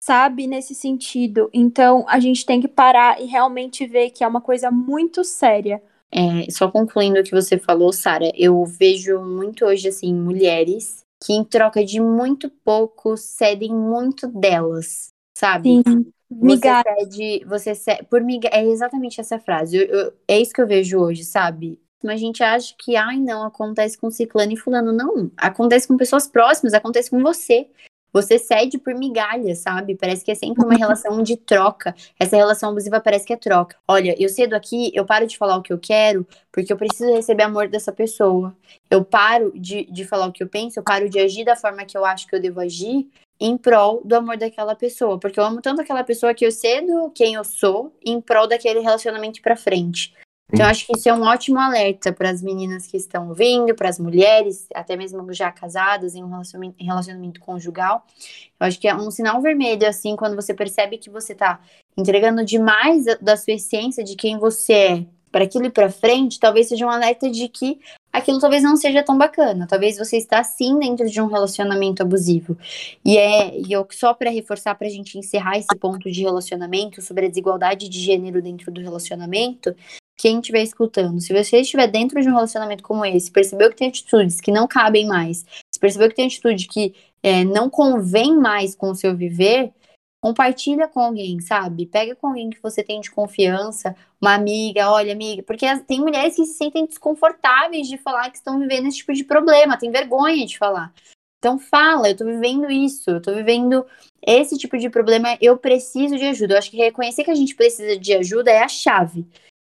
sabe, nesse sentido. Então, a gente tem que parar e realmente ver que é uma coisa muito séria. É, só concluindo o que você falou, Sara, eu vejo muito hoje, assim, mulheres que em troca de muito pouco cedem muito delas, sabe? Sim. Você cede, você cede, por migalha, é exatamente essa frase. Eu, eu, é isso que eu vejo hoje, sabe? Mas a gente acha que, ai, não, acontece com ciclano e fulano. Não, acontece com pessoas próximas, acontece com você. Você cede por migalha, sabe? Parece que é sempre uma relação de troca. Essa relação abusiva parece que é troca. Olha, eu cedo aqui, eu paro de falar o que eu quero, porque eu preciso receber amor dessa pessoa. Eu paro de, de falar o que eu penso, eu paro de agir da forma que eu acho que eu devo agir em prol do amor daquela pessoa. Porque eu amo tanto aquela pessoa que eu cedo quem eu sou em prol daquele relacionamento pra frente. Então, acho que isso é um ótimo alerta para as meninas que estão vindo, para as mulheres, até mesmo já casadas em um relacionamento, relacionamento, conjugal. Eu acho que é um sinal vermelho, assim, quando você percebe que você está entregando demais da sua essência, de quem você é, para aquilo ir para frente, talvez seja um alerta de que aquilo talvez não seja tão bacana. Talvez você está sim dentro de um relacionamento abusivo. E é e eu só para reforçar para a gente encerrar esse ponto de relacionamento sobre a desigualdade de gênero dentro do relacionamento, quem estiver escutando, se você estiver dentro de um relacionamento como esse, percebeu que tem atitudes que não cabem mais, se percebeu que tem atitude que é, não convém mais com o seu viver, compartilha com alguém, sabe? Pega com alguém que você tem de confiança, uma amiga, olha, amiga, porque tem mulheres que se sentem desconfortáveis de falar que estão vivendo esse tipo de problema, tem vergonha de falar. Então fala, eu tô vivendo isso, eu tô vivendo esse tipo de problema, eu preciso de ajuda. Eu acho que reconhecer que a gente precisa de ajuda é a chave.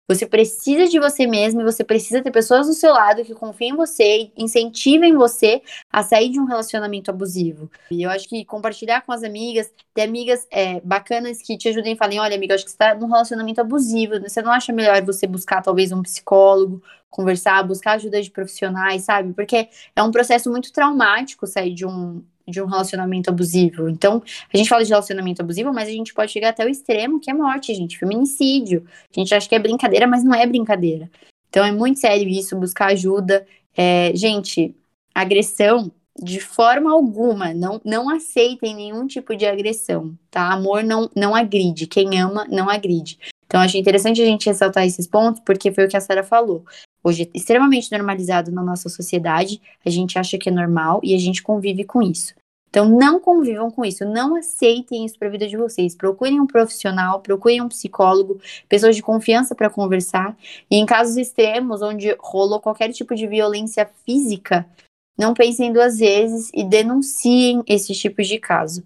Você precisa de você mesmo e você precisa ter pessoas do seu lado que confiem em você, incentivem você a sair de um relacionamento abusivo. E eu acho que compartilhar com as amigas, ter amigas é, bacanas que te ajudem e falem: olha, amiga, acho que você está num relacionamento abusivo. Você não acha melhor você buscar talvez um psicólogo, conversar, buscar ajuda de profissionais, sabe? Porque é um processo muito traumático sair de um de um relacionamento abusivo. Então, a gente fala de relacionamento abusivo, mas a gente pode chegar até o extremo, que é morte, gente, feminicídio. A gente acha que é brincadeira, mas não é brincadeira. Então, é muito sério isso, buscar ajuda. É, gente, agressão, de forma alguma, não, não aceitem nenhum tipo de agressão, tá? Amor não, não agride, quem ama não agride. Então, achei interessante a gente ressaltar esses pontos, porque foi o que a Sara falou. Hoje é extremamente normalizado na nossa sociedade, a gente acha que é normal e a gente convive com isso. Então, não convivam com isso, não aceitem isso para a vida de vocês. Procurem um profissional, procurem um psicólogo, pessoas de confiança para conversar. E em casos extremos, onde rolou qualquer tipo de violência física, não pensem duas vezes e denunciem esses tipos de caso.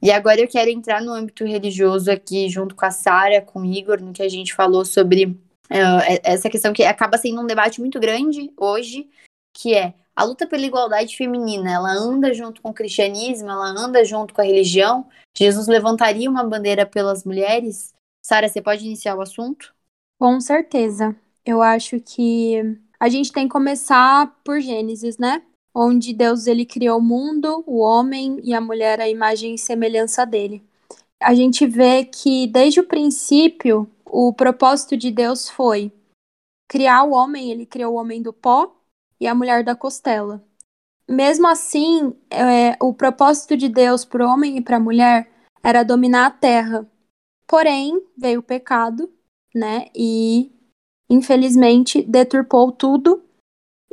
E agora eu quero entrar no âmbito religioso aqui, junto com a Sara, com o Igor, no que a gente falou sobre uh, essa questão que acaba sendo um debate muito grande hoje, que é a luta pela igualdade feminina, ela anda junto com o cristianismo, ela anda junto com a religião. Jesus levantaria uma bandeira pelas mulheres? Sara, você pode iniciar o assunto? Com certeza. Eu acho que a gente tem que começar por Gênesis, né? Onde Deus ele criou o mundo, o homem e a mulher à imagem e semelhança dele. A gente vê que desde o princípio o propósito de Deus foi criar o homem, ele criou o homem do pó e a mulher da costela. Mesmo assim, é, o propósito de Deus para o homem e para a mulher era dominar a terra. Porém, veio o pecado, né? E infelizmente deturpou tudo.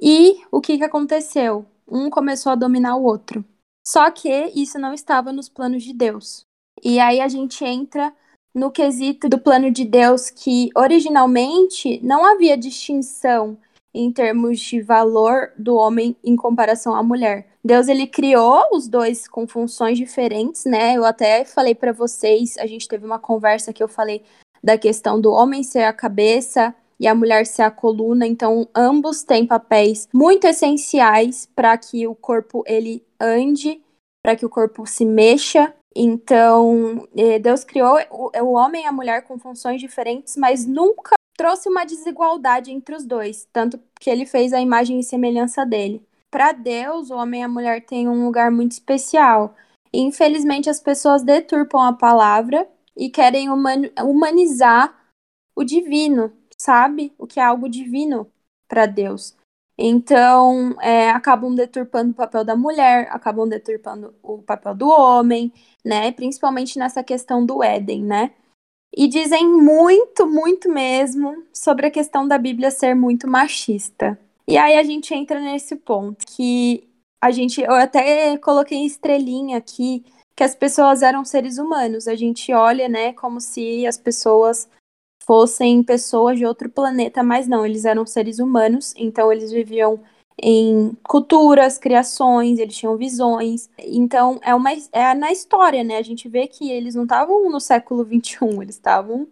E o que, que aconteceu? Um começou a dominar o outro. Só que isso não estava nos planos de Deus. E aí a gente entra no quesito do plano de Deus que originalmente não havia distinção em termos de valor do homem em comparação à mulher. Deus ele criou os dois com funções diferentes, né? Eu até falei para vocês, a gente teve uma conversa que eu falei da questão do homem ser a cabeça e a mulher ser a coluna, então ambos têm papéis muito essenciais para que o corpo ele ande, para que o corpo se mexa. Então, eh, Deus criou o homem e a mulher com funções diferentes, mas nunca trouxe uma desigualdade entre os dois, tanto que ele fez a imagem e semelhança dele. Para Deus, o homem e a mulher têm um lugar muito especial. Infelizmente, as pessoas deturpam a palavra e querem humanizar o divino, sabe? O que é algo divino para Deus. Então, é, acabam deturpando o papel da mulher, acabam deturpando o papel do homem, né? Principalmente nessa questão do Éden, né? E dizem muito, muito mesmo sobre a questão da Bíblia ser muito machista. E aí a gente entra nesse ponto que a gente, eu até coloquei estrelinha aqui, que as pessoas eram seres humanos. A gente olha, né, como se as pessoas fossem pessoas de outro planeta, mas não, eles eram seres humanos, então eles viviam em culturas, criações, eles tinham visões. Então, é uma é na história, né? A gente vê que eles não estavam no século XXI, eles estavam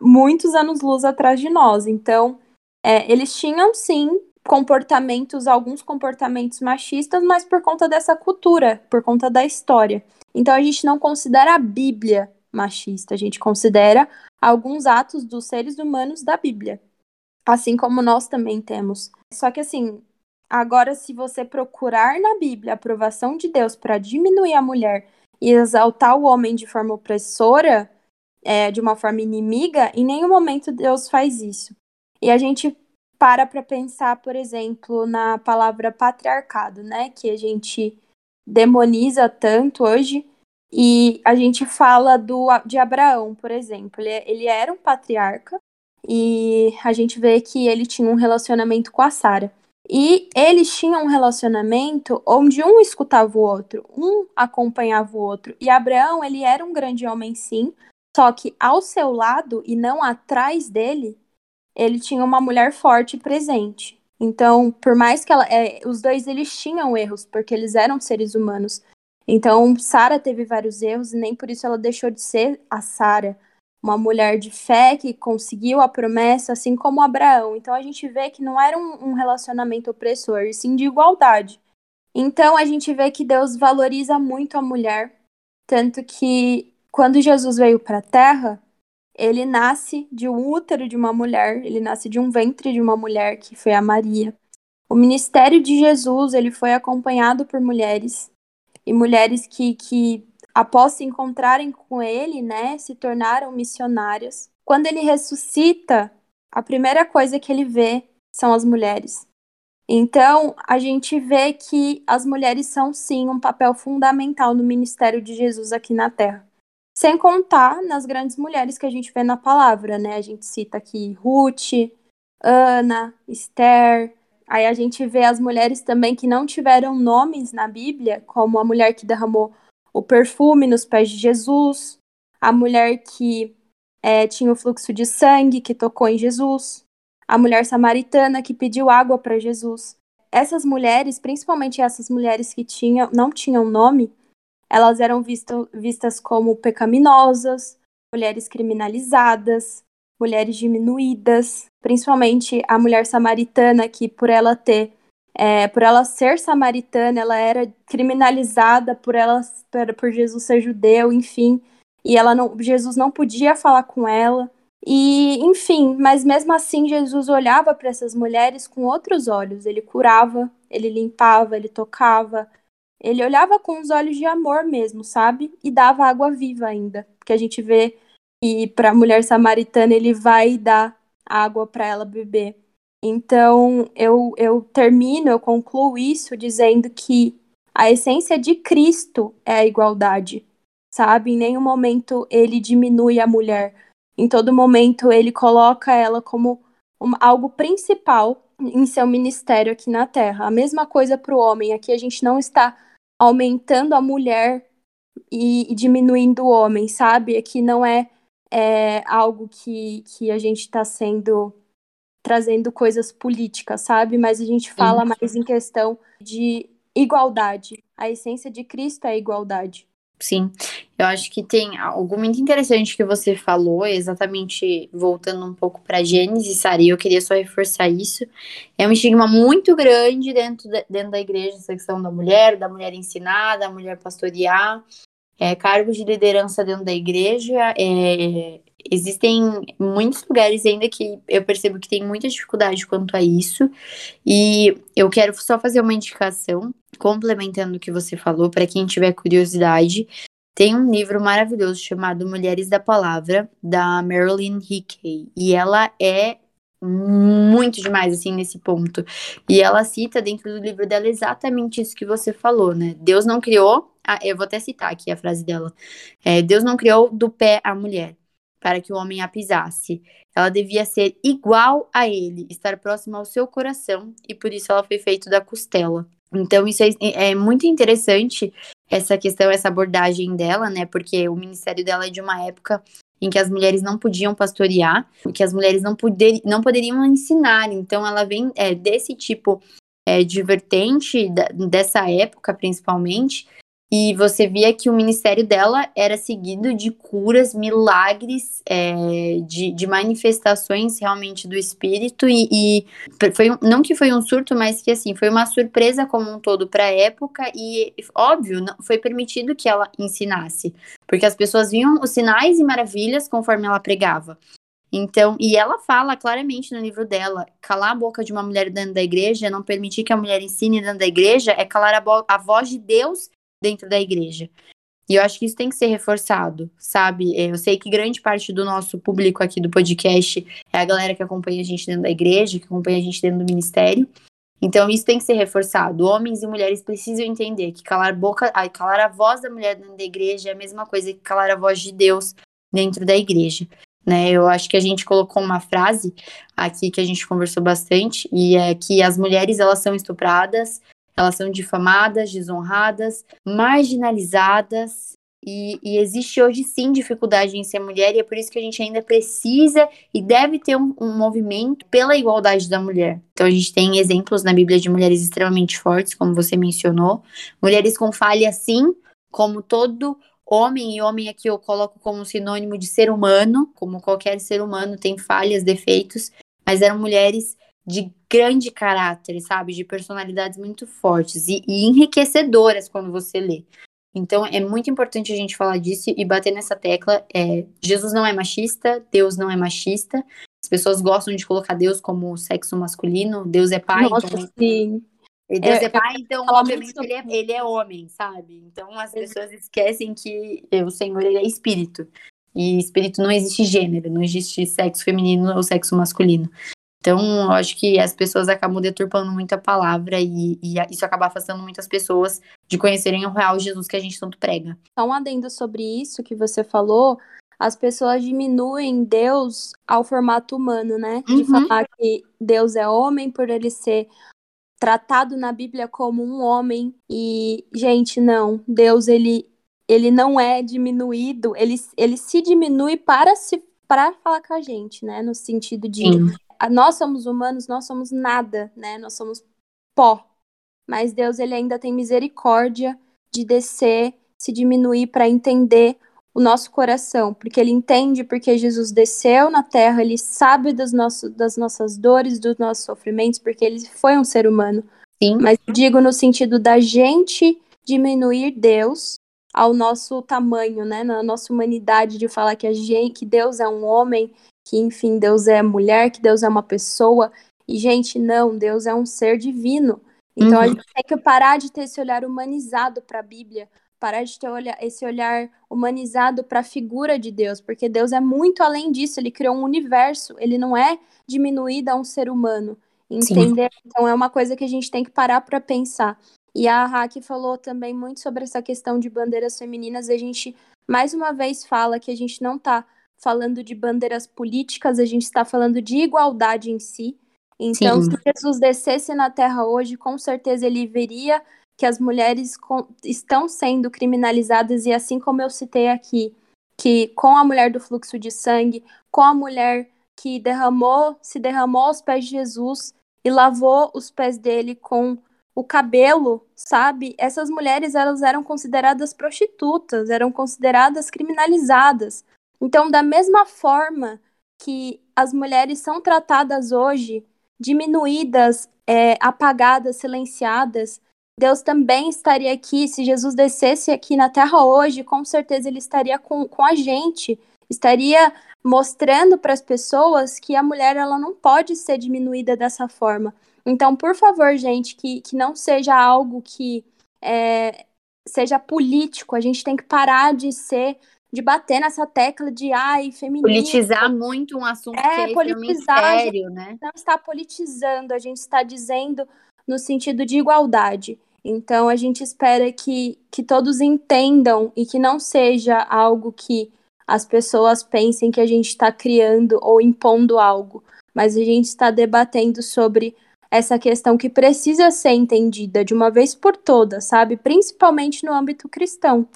muitos anos-luz atrás de nós. Então, é, eles tinham sim comportamentos, alguns comportamentos machistas, mas por conta dessa cultura, por conta da história. Então, a gente não considera a Bíblia machista, a gente considera alguns atos dos seres humanos da Bíblia. Assim como nós também temos. Só que assim, Agora, se você procurar na Bíblia a aprovação de Deus para diminuir a mulher e exaltar o homem de forma opressora, é, de uma forma inimiga, em nenhum momento Deus faz isso. E a gente para para pensar, por exemplo, na palavra patriarcado, né, que a gente demoniza tanto hoje, e a gente fala do, de Abraão, por exemplo. Ele, ele era um patriarca e a gente vê que ele tinha um relacionamento com a Sara. E eles tinham um relacionamento onde um escutava o outro, um acompanhava o outro. E Abraão, ele era um grande homem, sim, só que ao seu lado e não atrás dele, ele tinha uma mulher forte presente. Então, por mais que ela, é, os dois eles tinham erros, porque eles eram seres humanos. Então, Sara teve vários erros e nem por isso ela deixou de ser a Sara uma mulher de fé que conseguiu a promessa, assim como Abraão. Então a gente vê que não era um, um relacionamento opressor, e sim de igualdade. Então a gente vê que Deus valoriza muito a mulher, tanto que quando Jesus veio para a Terra, ele nasce de um útero de uma mulher, ele nasce de um ventre de uma mulher que foi a Maria. O ministério de Jesus ele foi acompanhado por mulheres e mulheres que, que após se encontrarem com ele, né, se tornaram missionárias. Quando ele ressuscita, a primeira coisa que ele vê são as mulheres. Então, a gente vê que as mulheres são sim um papel fundamental no ministério de Jesus aqui na Terra. Sem contar nas grandes mulheres que a gente vê na palavra, né? A gente cita aqui Ruth, Ana, Esther. Aí a gente vê as mulheres também que não tiveram nomes na Bíblia, como a mulher que derramou o perfume nos pés de Jesus, a mulher que é, tinha o fluxo de sangue que tocou em Jesus, a mulher samaritana que pediu água para Jesus. Essas mulheres, principalmente essas mulheres que tinham, não tinham nome, elas eram visto, vistas como pecaminosas, mulheres criminalizadas, mulheres diminuídas, principalmente a mulher samaritana que por ela ter é, por ela ser samaritana, ela era criminalizada por ela por Jesus ser judeu, enfim, e ela não, Jesus não podia falar com ela. E, enfim, mas mesmo assim Jesus olhava para essas mulheres com outros olhos. Ele curava, ele limpava, ele tocava. Ele olhava com os olhos de amor mesmo, sabe? E dava água viva ainda. Porque a gente vê que para a mulher samaritana ele vai dar água para ela beber. Então, eu, eu termino, eu concluo isso dizendo que a essência de Cristo é a igualdade, sabe? Em nenhum momento ele diminui a mulher. Em todo momento ele coloca ela como uma, algo principal em seu ministério aqui na Terra. A mesma coisa para o homem. Aqui a gente não está aumentando a mulher e, e diminuindo o homem, sabe? Aqui não é, é algo que, que a gente está sendo trazendo coisas políticas, sabe? Mas a gente fala Sim. mais em questão de igualdade. A essência de Cristo é a igualdade. Sim, eu acho que tem algo muito interessante que você falou, exatamente voltando um pouco para Gênesis, Sari, eu queria só reforçar isso. É um estigma muito grande dentro, de, dentro da igreja, essa questão da mulher, da mulher ensinada, da mulher pastorear, é, cargos de liderança dentro da igreja, é, existem muitos lugares ainda que eu percebo que tem muita dificuldade quanto a isso. E eu quero só fazer uma indicação, complementando o que você falou, para quem tiver curiosidade. Tem um livro maravilhoso chamado Mulheres da Palavra, da Marilyn Hickey. E ela é muito demais, assim, nesse ponto. E ela cita dentro do livro dela exatamente isso que você falou, né? Deus não criou, ah, eu vou até citar aqui a frase dela. É, Deus não criou do pé a mulher para que o homem a pisasse. Ela devia ser igual a ele, estar próxima ao seu coração, e por isso ela foi feita da costela. Então, isso é, é, muito interessante, essa questão, essa abordagem dela, né? Porque o ministério dela é de uma época em que as mulheres não podiam pastorear, que as mulheres não, poder, não poderiam ensinar. Então, ela vem é, desse tipo é, de vertente, da, dessa época principalmente, e você via que o ministério dela era seguido de curas, milagres, é, de, de, manifestações realmente do espírito. E, e foi não que foi um surto, mas que assim foi uma surpresa como um todo para a época. E óbvio, não, foi permitido que ela ensinasse, porque as pessoas viam os sinais e maravilhas conforme ela pregava. Então, e ela fala claramente no livro dela: calar a boca de uma mulher dentro da igreja, não permitir que a mulher ensine dentro da igreja, é calar a, a voz de Deus dentro da igreja. E eu acho que isso tem que ser reforçado, sabe? É, eu sei que grande parte do nosso público aqui do podcast é a galera que acompanha a gente dentro da igreja, que acompanha a gente dentro do ministério. Então isso tem que ser reforçado. Homens e mulheres precisam entender que calar boca, ai, calar a voz da mulher dentro da igreja é a mesma coisa que calar a voz de Deus dentro da igreja. Né, eu acho que a gente colocou uma frase aqui que a gente conversou bastante e é que as mulheres elas são estupradas, elas são difamadas, desonradas, marginalizadas. E, e, existe hoje sim dificuldade em ser mulher, e é por isso que a gente ainda precisa e deve ter um, um movimento pela igualdade da mulher. Então a gente tem exemplos na Bíblia de mulheres extremamente fortes, como você mencionou, mulheres com falha sim, como todo homem, e homem aqui eu coloco como sinônimo de ser humano, como qualquer ser humano tem falhas, defeitos, mas eram mulheres de grande caráter, sabe? De personalidades muito fortes e, e, enriquecedoras quando você lê. Então é muito importante a gente falar disso e bater nessa tecla. É, Jesus não é machista, Deus não é machista. As pessoas gostam de colocar Deus como sexo masculino, Deus é pai. Nossa, então, sim. Deus é, é pai, então obviamente ele é, ele é, homem, sabe? Então as pessoas esquecem que o Senhor ele é espírito. E espírito não existe gênero, não existe sexo feminino ou sexo masculino. Então, eu acho que as pessoas acabam deturpando muito a palavra e, e, isso acaba afastando muitas pessoas de conhecerem o real Jesus que a gente tanto prega. Só um adendo sobre isso que você falou, as pessoas diminuem Deus ao formato humano, né? De uhum. falar que Deus é homem por ele ser tratado na Bíblia como um homem e, gente, não, Deus ele ele não é diminuído, ele, ele se diminui para se para falar com a gente, né? No sentido de Sim nós somos humanos, nós somos nada, né? Nós somos pó. Mas Deus ele ainda tem misericórdia de descer, se diminuir para entender o nosso coração, porque ele entende porque Jesus desceu na terra, ele sabe dos nossos, das nossas dores, dos nossos sofrimentos, porque ele foi um ser humano. Sim. Mas digo no sentido da gente diminuir Deus ao nosso tamanho, né, na nossa humanidade de falar que a gente, que Deus é um homem que, enfim, Deus é mulher, que Deus é uma pessoa. E, gente, não, Deus é um ser divino. Então uhum. a gente tem que parar de ter esse olhar humanizado para a Bíblia, parar de ter esse olhar humanizado para a figura de Deus, porque Deus é muito além disso, ele criou um universo, ele não é diminuído a um ser humano, entender? Sim. Então é uma coisa que a gente tem que parar para pensar. E a Hack falou também muito sobre essa questão de bandeiras femininas, a gente mais uma vez fala que a gente não está falando de bandeiras políticas, a gente está falando de igualdade em si. Então, Sim. se Jesus descesse na Terra hoje, com certeza ele veria que as mulheres estão sendo criminalizadas, e assim como eu citei aqui, que com a mulher do fluxo de sangue, com a mulher que derramou, se derramou aos pés de Jesus e lavou os pés dele com o cabelo, sabe? Essas mulheres elas eram consideradas prostitutas, eram consideradas criminalizadas. Então, da mesma forma que as mulheres são tratadas hoje, diminuídas, é, apagadas, silenciadas, Deus também estaria aqui. Se Jesus descesse aqui na terra hoje, com certeza ele estaria com, com a gente, estaria mostrando para as pessoas que a mulher ela não pode ser diminuída dessa forma. Então, por favor, gente, que, que não seja algo que é, seja político, a gente tem que parar de ser de bater nessa tecla de ai, feminismo. Politizar muito um assunto é, que é politizar, sério, né? Não está politizando, a gente está dizendo no sentido de igualdade. Então a gente espera que, que todos entendam e que não seja algo que as pessoas pensem que a gente está criando ou impondo algo, mas a gente está debatendo sobre essa questão que precisa ser entendida de uma vez por todas, sabe? Principalmente no âmbito cristão.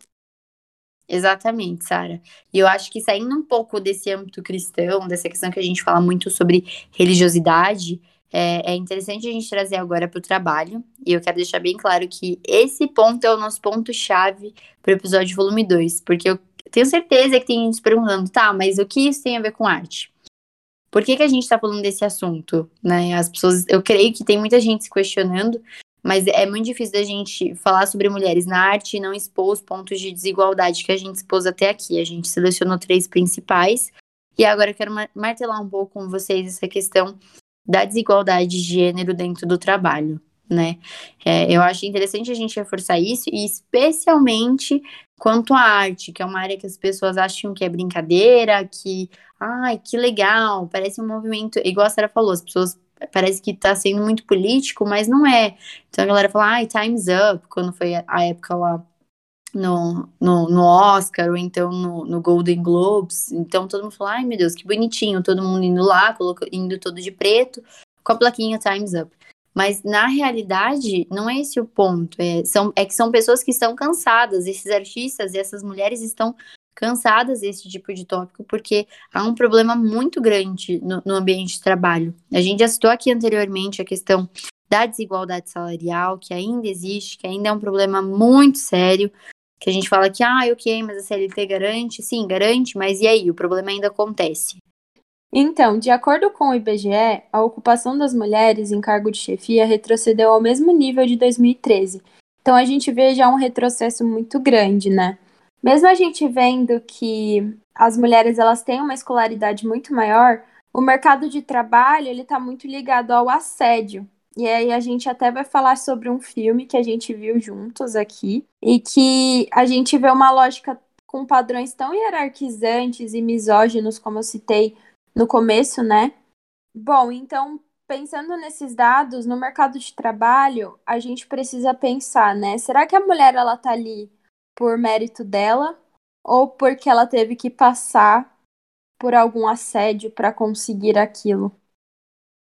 Exatamente, Sara. E eu acho que saindo um pouco desse âmbito cristão, dessa questão que a gente fala muito sobre religiosidade, é, é interessante a gente trazer agora para o trabalho. E eu quero deixar bem claro que esse ponto é o nosso ponto-chave para o episódio volume 2, porque eu tenho certeza que tem gente perguntando, tá, mas o que isso tem a ver com arte? Por que, que a gente está falando desse assunto? Né? As pessoas, eu creio que tem muita gente se questionando, mas é muito difícil da gente falar sobre mulheres na arte e não expor os pontos de desigualdade que a gente expôs até aqui. A gente selecionou três principais. E agora eu quero martelar um pouco com vocês essa questão da desigualdade de gênero dentro do trabalho, né? É, eu acho interessante a gente reforçar isso, e especialmente quanto à arte, que é uma área que as pessoas acham que é brincadeira, que, ai, que legal, parece um movimento, igual a Sarah falou, as pessoas parece que tá sendo muito político, mas não é. Então a galera fala, ai, time's up, quando foi a época lá no, no, no Oscar, ou então no, no, Golden Globes. Então todo mundo fala, ai meu Deus, que bonitinho, todo mundo indo lá, indo todo de preto, com a plaquinha Time's Up. Mas na realidade, não é esse o ponto. É, são, é que são pessoas que estão cansadas, esses artistas e essas mulheres estão cansadas desse tipo de tópico, porque há um problema muito grande no, no ambiente de trabalho. A gente já citou aqui anteriormente a questão da desigualdade salarial, que ainda existe, que ainda é um problema muito sério que a gente fala que, ah, ok, mas a CLT garante, sim, garante, mas e aí? O problema ainda acontece. Então, de acordo com o IBGE, a ocupação das mulheres em cargo de chefia retrocedeu ao mesmo nível de 2013. Então a gente vê já um retrocesso muito grande, né? Mesmo a gente vendo que as mulheres elas têm uma escolaridade muito maior, o mercado de trabalho ele está muito ligado ao assédio. E aí a gente até vai falar sobre um filme que a gente viu juntos aqui e que a gente vê uma lógica com padrões tão hierarquizantes e misóginos como eu citei no começo, né? Bom, então pensando nesses dados no mercado de trabalho, a gente precisa pensar, né? Será que a mulher ela tá ali por mérito dela ou porque ela teve que passar por algum assédio para conseguir aquilo?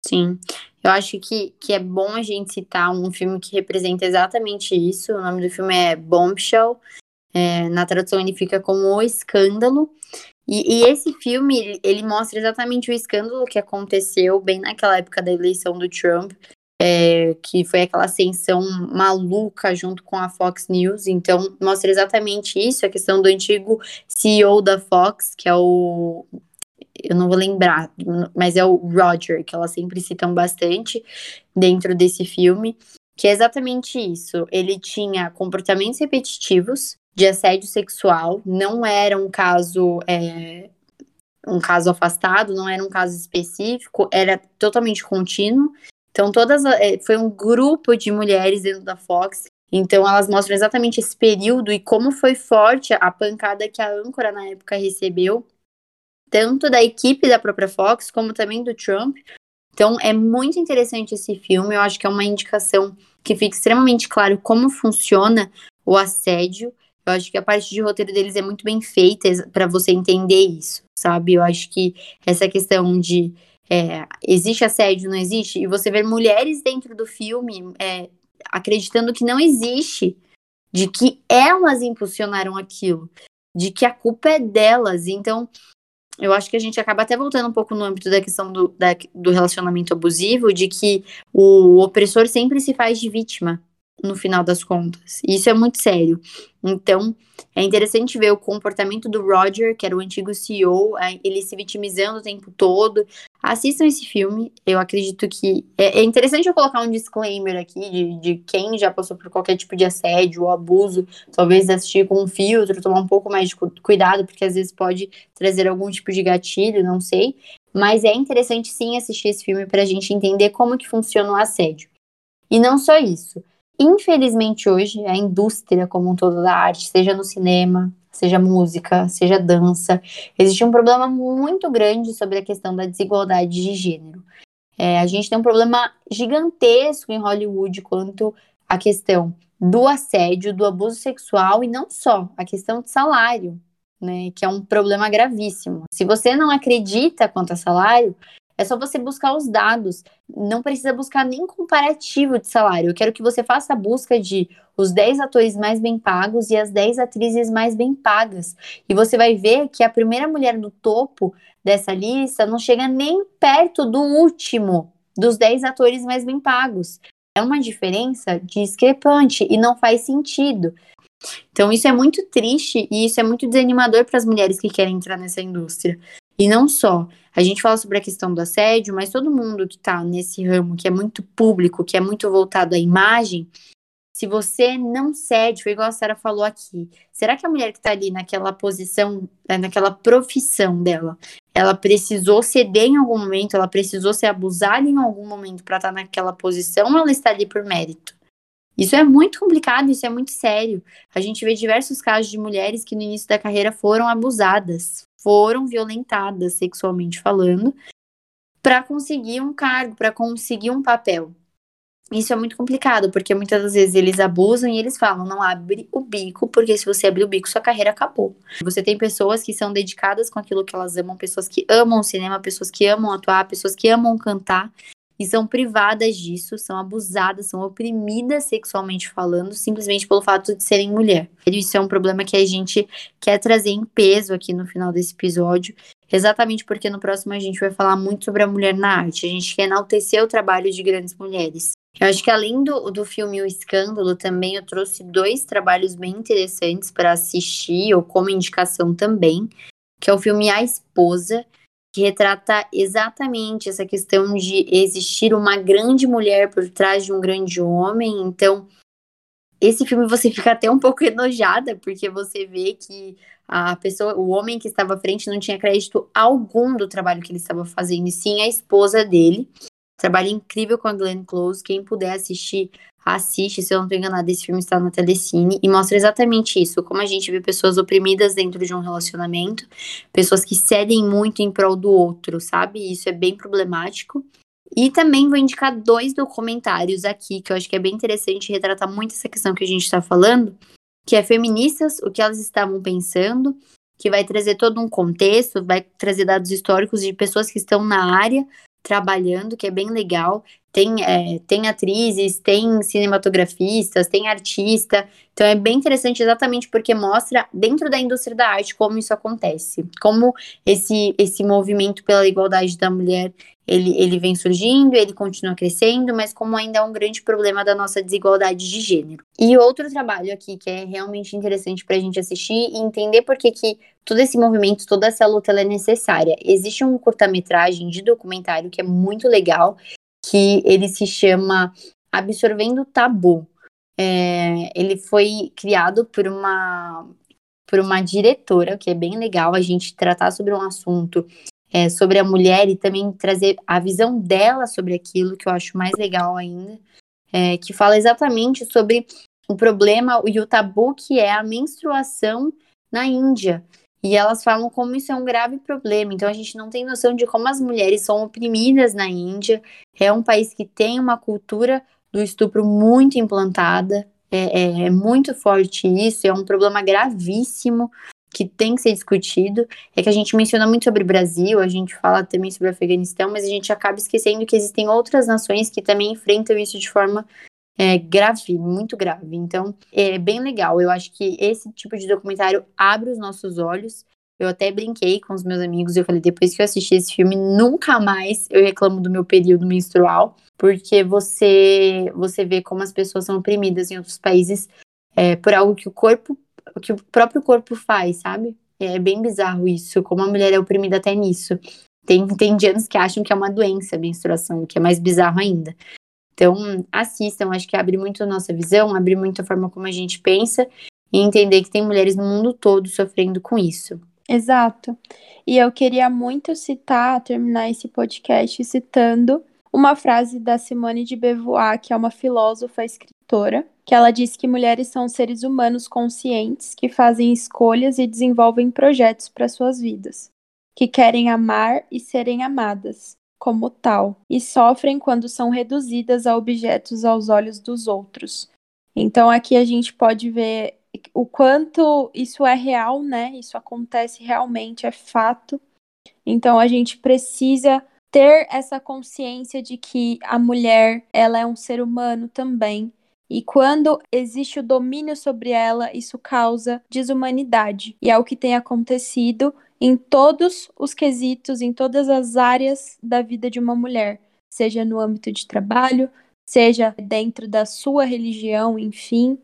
Sim. Eu acho que, que é bom a gente citar um filme que representa exatamente isso. O nome do filme é Bombshell. É, na tradução ele fica como O Escândalo. E, e, esse filme, ele, mostra exatamente o escândalo que aconteceu bem naquela época da eleição do Trump, é, que foi aquela ascensão maluca junto com a Fox News. Então, mostra exatamente isso, a questão do antigo CEO da Fox, que é o eu não vou lembrar, mas é o Roger, que elas sempre citam bastante dentro desse filme, que é exatamente isso. Ele tinha comportamentos repetitivos de assédio sexual, não era um caso. É, um caso afastado, não era um caso específico, era totalmente contínuo. Então, todas é, foi um grupo de mulheres dentro da Fox. Então, elas mostram exatamente esse período e como foi forte a pancada que a âncora na época recebeu tanto da equipe da própria Fox, como também do Trump. Então, é muito interessante esse filme. Eu acho que é uma indicação que fica extremamente claro como funciona o assédio. Eu acho que a parte de roteiro deles é muito bem feita para você entender isso, sabe? Eu acho que essa questão de é, existe assédio, não existe, e você ver mulheres dentro do filme é, acreditando que não existe, de que elas impulsionaram aquilo, de que a culpa é delas. Então, eu acho que a gente acaba até voltando um pouco no âmbito da questão do, da, do relacionamento abusivo, de que o opressor sempre se faz de vítima no final das contas. Isso é muito sério. Então, é interessante ver o comportamento do Roger, que era o antigo CEO, ele se vitimizando o tempo todo. Assistam esse filme, eu acredito que. É, é interessante eu colocar um disclaimer aqui de, de quem já passou por qualquer tipo de assédio ou abuso, talvez assistir com um filtro, tomar um pouco mais de cuidado, porque às vezes pode trazer algum tipo de gatilho, não sei. Mas é interessante sim assistir esse filme para a gente entender como que funciona o assédio. E não só isso. Infelizmente, hoje, a indústria como um todo da arte, seja no cinema, seja música, seja dança. Existe um problema muito grande sobre a questão da desigualdade de gênero. É, a gente tem um problema gigantesco em Hollywood quanto à questão do assédio, do abuso sexual e não só, a questão de salário, né, que é um problema gravíssimo. Se você não acredita quanto a salário, é só você buscar os dados. Não precisa buscar nem comparativo de salário. Eu quero que você faça a busca de os 10 atores mais bem pagos e as 10 atrizes mais bem pagas. E você vai ver que a primeira mulher no topo dessa lista não chega nem perto do último dos 10 atores mais bem pagos. É uma diferença discrepante e não faz sentido. Então, isso é muito triste e isso é muito desanimador para as mulheres que querem entrar nessa indústria. E não só. A gente fala sobre a questão do assédio, mas todo mundo que está nesse ramo que é muito público, que é muito voltado à imagem, se você não cede, foi igual a Sara falou aqui, será que a mulher que está ali naquela posição, né, naquela profissão dela, ela precisou ceder em algum momento, ela precisou ser abusada em algum momento para estar tá naquela posição ou ela está ali por mérito? Isso é muito complicado, isso é muito sério. A gente vê diversos casos de mulheres que no início da carreira foram abusadas, foram violentadas sexualmente falando, para conseguir um cargo, para conseguir um papel. Isso é muito complicado, porque muitas das vezes eles abusam e eles falam: não abre o bico, porque se você abrir o bico, sua carreira acabou. Você tem pessoas que são dedicadas com aquilo que elas amam, pessoas que amam o cinema, pessoas que amam atuar, pessoas que amam cantar, e são privadas disso, são abusadas, são oprimidas sexualmente falando, simplesmente pelo fato de serem mulher. Isso é um problema que a gente quer trazer em peso aqui no final desse episódio, exatamente porque no próximo a gente vai falar muito sobre a mulher na arte. A gente quer enaltecer o trabalho de grandes mulheres. Eu acho que além do, do filme O Escândalo, também eu trouxe dois trabalhos bem interessantes para assistir, ou como indicação também, que é o filme A Esposa, que retrata exatamente essa questão de existir uma grande mulher por trás de um grande homem. Então, esse filme você fica até um pouco enojada, porque você vê que a pessoa, o homem que estava à frente não tinha crédito algum do trabalho que ele estava fazendo, e sim a esposa dele. Trabalho incrível com a Glenn Close. Quem puder assistir, assiste. Se eu não estou enganada, esse filme está na Telecine e mostra exatamente isso: como a gente vê pessoas oprimidas dentro de um relacionamento, pessoas que cedem muito em prol do outro, sabe? Isso é bem problemático. E também vou indicar dois documentários aqui que eu acho que é bem interessante retratar muito essa questão que a gente está falando, que é Feministas, o que elas estavam pensando, que vai trazer todo um contexto, vai trazer dados históricos de pessoas que estão na área trabalhando, que é bem legal. Tem, é, tem atrizes, tem cinematografistas, tem artista. Então é bem interessante exatamente porque mostra dentro da indústria da arte como isso acontece. Como esse, esse movimento pela igualdade da mulher ele, ele vem surgindo, ele continua crescendo, mas como ainda é um grande problema da nossa desigualdade de gênero. E outro trabalho aqui que é realmente interessante para a gente assistir e entender por que, que todo esse movimento, toda essa luta é necessária. Existe um curta-metragem de documentário que é muito legal, que ele se chama Absorvendo Tabu. É, ele foi criado por uma por uma diretora, que é bem legal a gente tratar sobre um assunto é, sobre a mulher e também trazer a visão dela sobre aquilo, que eu acho mais legal ainda, é, que fala exatamente sobre o problema e o tabu que é a menstruação na Índia. E elas falam como isso é um grave problema. Então a gente não tem noção de como as mulheres são oprimidas na Índia. É um país que tem uma cultura do estupro muito implantada. É, é, é muito forte isso, é um problema gravíssimo que tem que ser discutido. É que a gente menciona muito sobre o Brasil, a gente fala também sobre o Afeganistão, mas a gente acaba esquecendo que existem outras nações que também enfrentam isso de forma é, grave, muito grave. Então, é bem legal. Eu acho que esse tipo de documentário abre os nossos olhos. Eu até brinquei com os meus amigos, eu falei, depois que eu assisti esse filme, nunca mais eu reclamo do meu período menstrual, porque você você vê como as pessoas são oprimidas em outros países é, por algo que o corpo o que o próprio corpo faz, sabe? É bem bizarro isso, como a mulher é oprimida até nisso. Tem, tem indianos que acham que é uma doença a menstruação, que é mais bizarro ainda. Então, assistam, acho que abre muito a nossa visão, abre muito a forma como a gente pensa e entender que tem mulheres no mundo todo sofrendo com isso. Exato. E eu queria muito citar, terminar esse podcast citando uma frase da Simone de Beauvoir, que é uma filósofa escritora, que ela diz que mulheres são seres humanos conscientes que fazem escolhas e desenvolvem projetos para suas vidas, que querem amar e serem amadas como tal, e sofrem quando são reduzidas a objetos aos olhos dos outros. Então aqui a gente pode ver o quanto isso é real, né? Isso acontece realmente, é fato. Então a gente precisa ter essa consciência de que a mulher, ela é um ser humano também. E quando existe o domínio sobre ela, isso causa desumanidade. E é o que tem acontecido em todos os quesitos, em todas as áreas da vida de uma mulher, seja no âmbito de trabalho, seja dentro da sua religião, enfim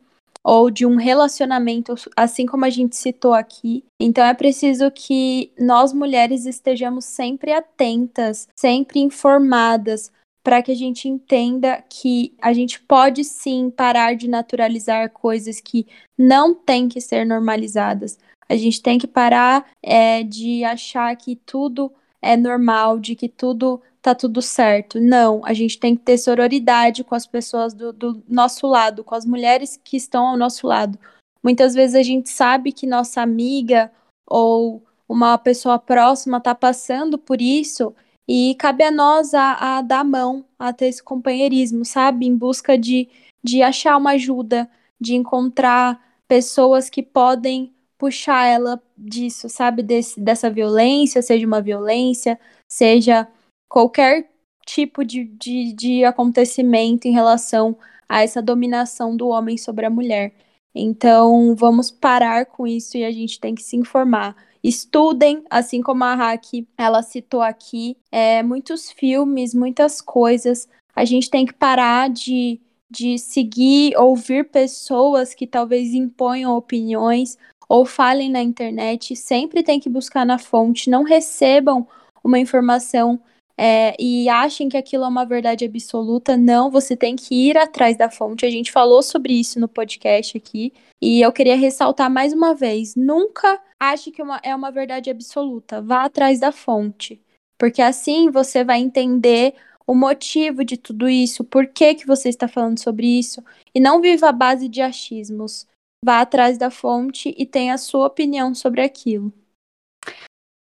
ou de um relacionamento, assim como a gente citou aqui. Então é preciso que nós mulheres estejamos sempre atentas, sempre informadas, para que a gente entenda que a gente pode sim parar de naturalizar coisas que não têm que ser normalizadas. A gente tem que parar é, de achar que tudo é normal, de que tudo tá tudo certo. Não, a gente tem que ter sororidade com as pessoas do, do nosso lado, com as mulheres que estão ao nosso lado. Muitas vezes a gente sabe que nossa amiga ou uma pessoa próxima está passando por isso e cabe a nós a, a, dar mão, a ter esse companheirismo, sabe? Em busca de, de achar uma ajuda, de encontrar pessoas que podem puxar ela disso, sabe? Desse, dessa violência, seja uma violência, seja qualquer tipo de, de, de acontecimento em relação a essa dominação do homem sobre a mulher. Então, vamos parar com isso e a gente tem que se informar. Estudem, assim como a Hack, ela citou aqui, é, muitos filmes, muitas coisas. A gente tem que parar de, de seguir, ouvir pessoas que talvez imponham opiniões ou falem na internet. Sempre tem que buscar na fonte. Não recebam uma informação é, e achem que aquilo é uma verdade absoluta. Não, você tem que ir atrás da fonte. A gente falou sobre isso no podcast aqui. E eu queria ressaltar mais uma vez: nunca ache que uma, é uma verdade absoluta. Vá atrás da fonte. Porque assim você vai entender o motivo de tudo isso, por que, que você está falando sobre isso. E não viva à base de achismos. Vá atrás da fonte e tenha a sua opinião sobre aquilo.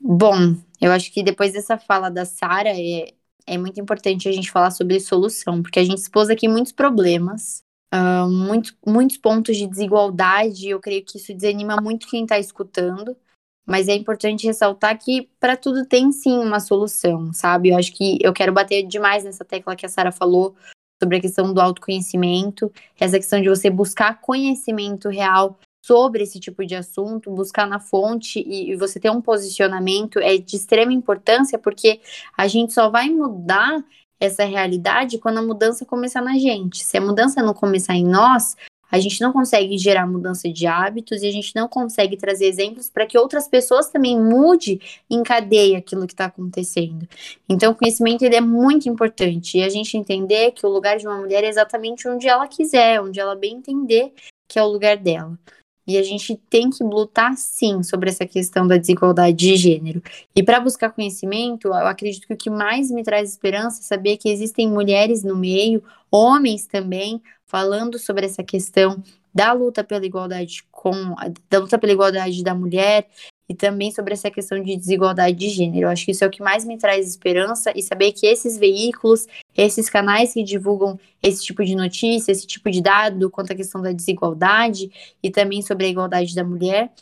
Bom, eu acho que depois dessa fala da Sara, é, é muito importante a gente falar sobre solução, porque a gente expôs aqui muitos problemas, uh, muito, muitos pontos de desigualdade, eu creio que isso desanima muito quem está escutando. Mas é importante ressaltar que para tudo tem sim uma solução, sabe? Eu acho que eu quero bater demais nessa tecla que a Sara falou sobre a questão do autoconhecimento, essa questão de você buscar conhecimento real sobre esse tipo de assunto, buscar na fonte e, e, você ter um posicionamento é de extrema importância, porque a gente só vai mudar essa realidade quando a mudança começar na gente. Se a mudança não começar em nós, a gente não consegue gerar mudança de hábitos e a gente não consegue trazer exemplos para que outras pessoas também mude em cadeia aquilo que está acontecendo. Então, o conhecimento ele é muito importante e a gente entender que o lugar de uma mulher é exatamente onde ela quiser, onde ela bem entender que é o lugar dela. E a gente tem que lutar sim sobre essa questão da desigualdade de gênero. E para buscar conhecimento, eu acredito que o que mais me traz esperança é saber que existem mulheres no meio, homens também, falando sobre essa questão da luta pela igualdade com da luta pela igualdade da mulher e também sobre essa questão de desigualdade de gênero. Eu acho que isso é o que mais me traz esperança e saber que esses veículos, esses canais que divulgam esse tipo de notícia, esse tipo de dado quanto à questão da desigualdade e também sobre a igualdade da mulher,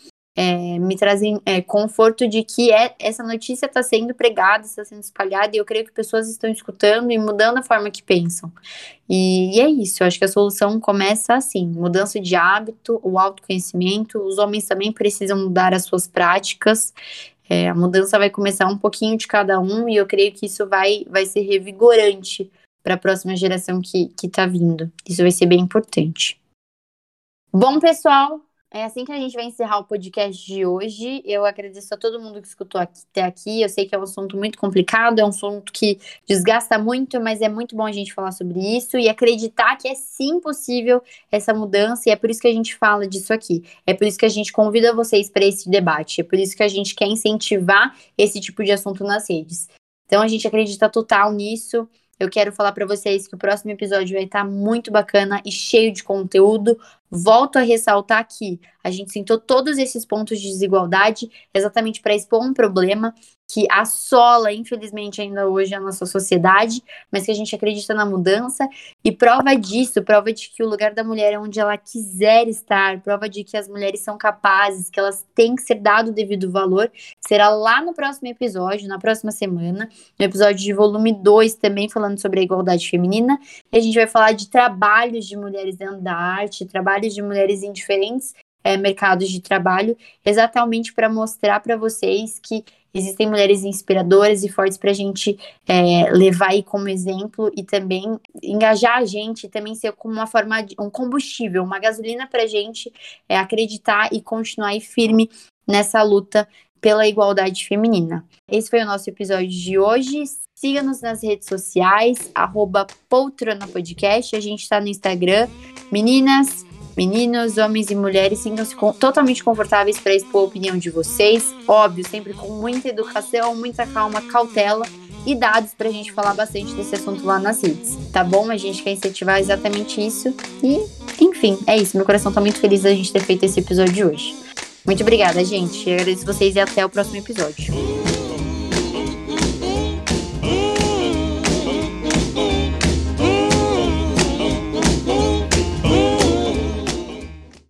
é, me trazem é, conforto de que é, essa notícia está sendo pregada, está sendo espalhada, e eu creio que pessoas estão escutando e mudando a forma que pensam. E, e é isso, eu acho que a solução começa assim: mudança de hábito, o autoconhecimento. Os homens também precisam mudar as suas práticas. É, a mudança vai começar um pouquinho de cada um, e eu creio que isso vai, vai ser revigorante para a próxima geração que está vindo. Isso vai ser bem importante. Bom, pessoal, é assim que a gente vai encerrar o podcast de hoje. Eu agradeço a todo mundo que escutou aqui, até aqui. Eu sei que é um assunto muito complicado, é um assunto que desgasta muito, mas é muito bom a gente falar sobre isso e acreditar que é sim possível essa mudança. E é por isso que a gente fala disso aqui. É por isso que a gente convida vocês para esse debate. É por isso que a gente quer incentivar esse tipo de assunto nas redes. Então a gente acredita total nisso. Eu quero falar para vocês que o próximo episódio vai estar muito bacana e cheio de conteúdo. Volto a ressaltar que a gente sentou todos esses pontos de desigualdade exatamente para expor um problema que assola, infelizmente, ainda hoje a nossa sociedade, mas que a gente acredita na mudança. E prova disso, prova de que o lugar da mulher é onde ela quiser estar, prova de que as mulheres são capazes, que elas têm que ser dado o devido valor, será lá no próximo episódio, na próxima semana, no episódio de volume 2, também falando sobre a igualdade feminina. E a gente vai falar de trabalhos de mulheres dentro da arte, trabalhos de mulheres em diferentes é, mercados de trabalho, exatamente para mostrar para vocês que existem mulheres inspiradoras e fortes para a gente é, levar aí como exemplo e também engajar a gente, também ser como uma forma de um combustível, uma gasolina para a gente é, acreditar e continuar aí firme nessa luta pela igualdade feminina. Esse foi o nosso episódio de hoje. Siga-nos nas redes sociais, arroba Poltrona Podcast. A gente está no Instagram. Meninas, Meninos, homens e mulheres sintam-se totalmente confortáveis para expor a opinião de vocês. Óbvio, sempre com muita educação, muita calma, cautela e dados para a gente falar bastante desse assunto lá nas redes, tá bom? A gente quer incentivar exatamente isso. E, enfim, é isso. Meu coração está muito feliz da gente ter feito esse episódio de hoje. Muito obrigada, gente. Eu agradeço vocês e até o próximo episódio.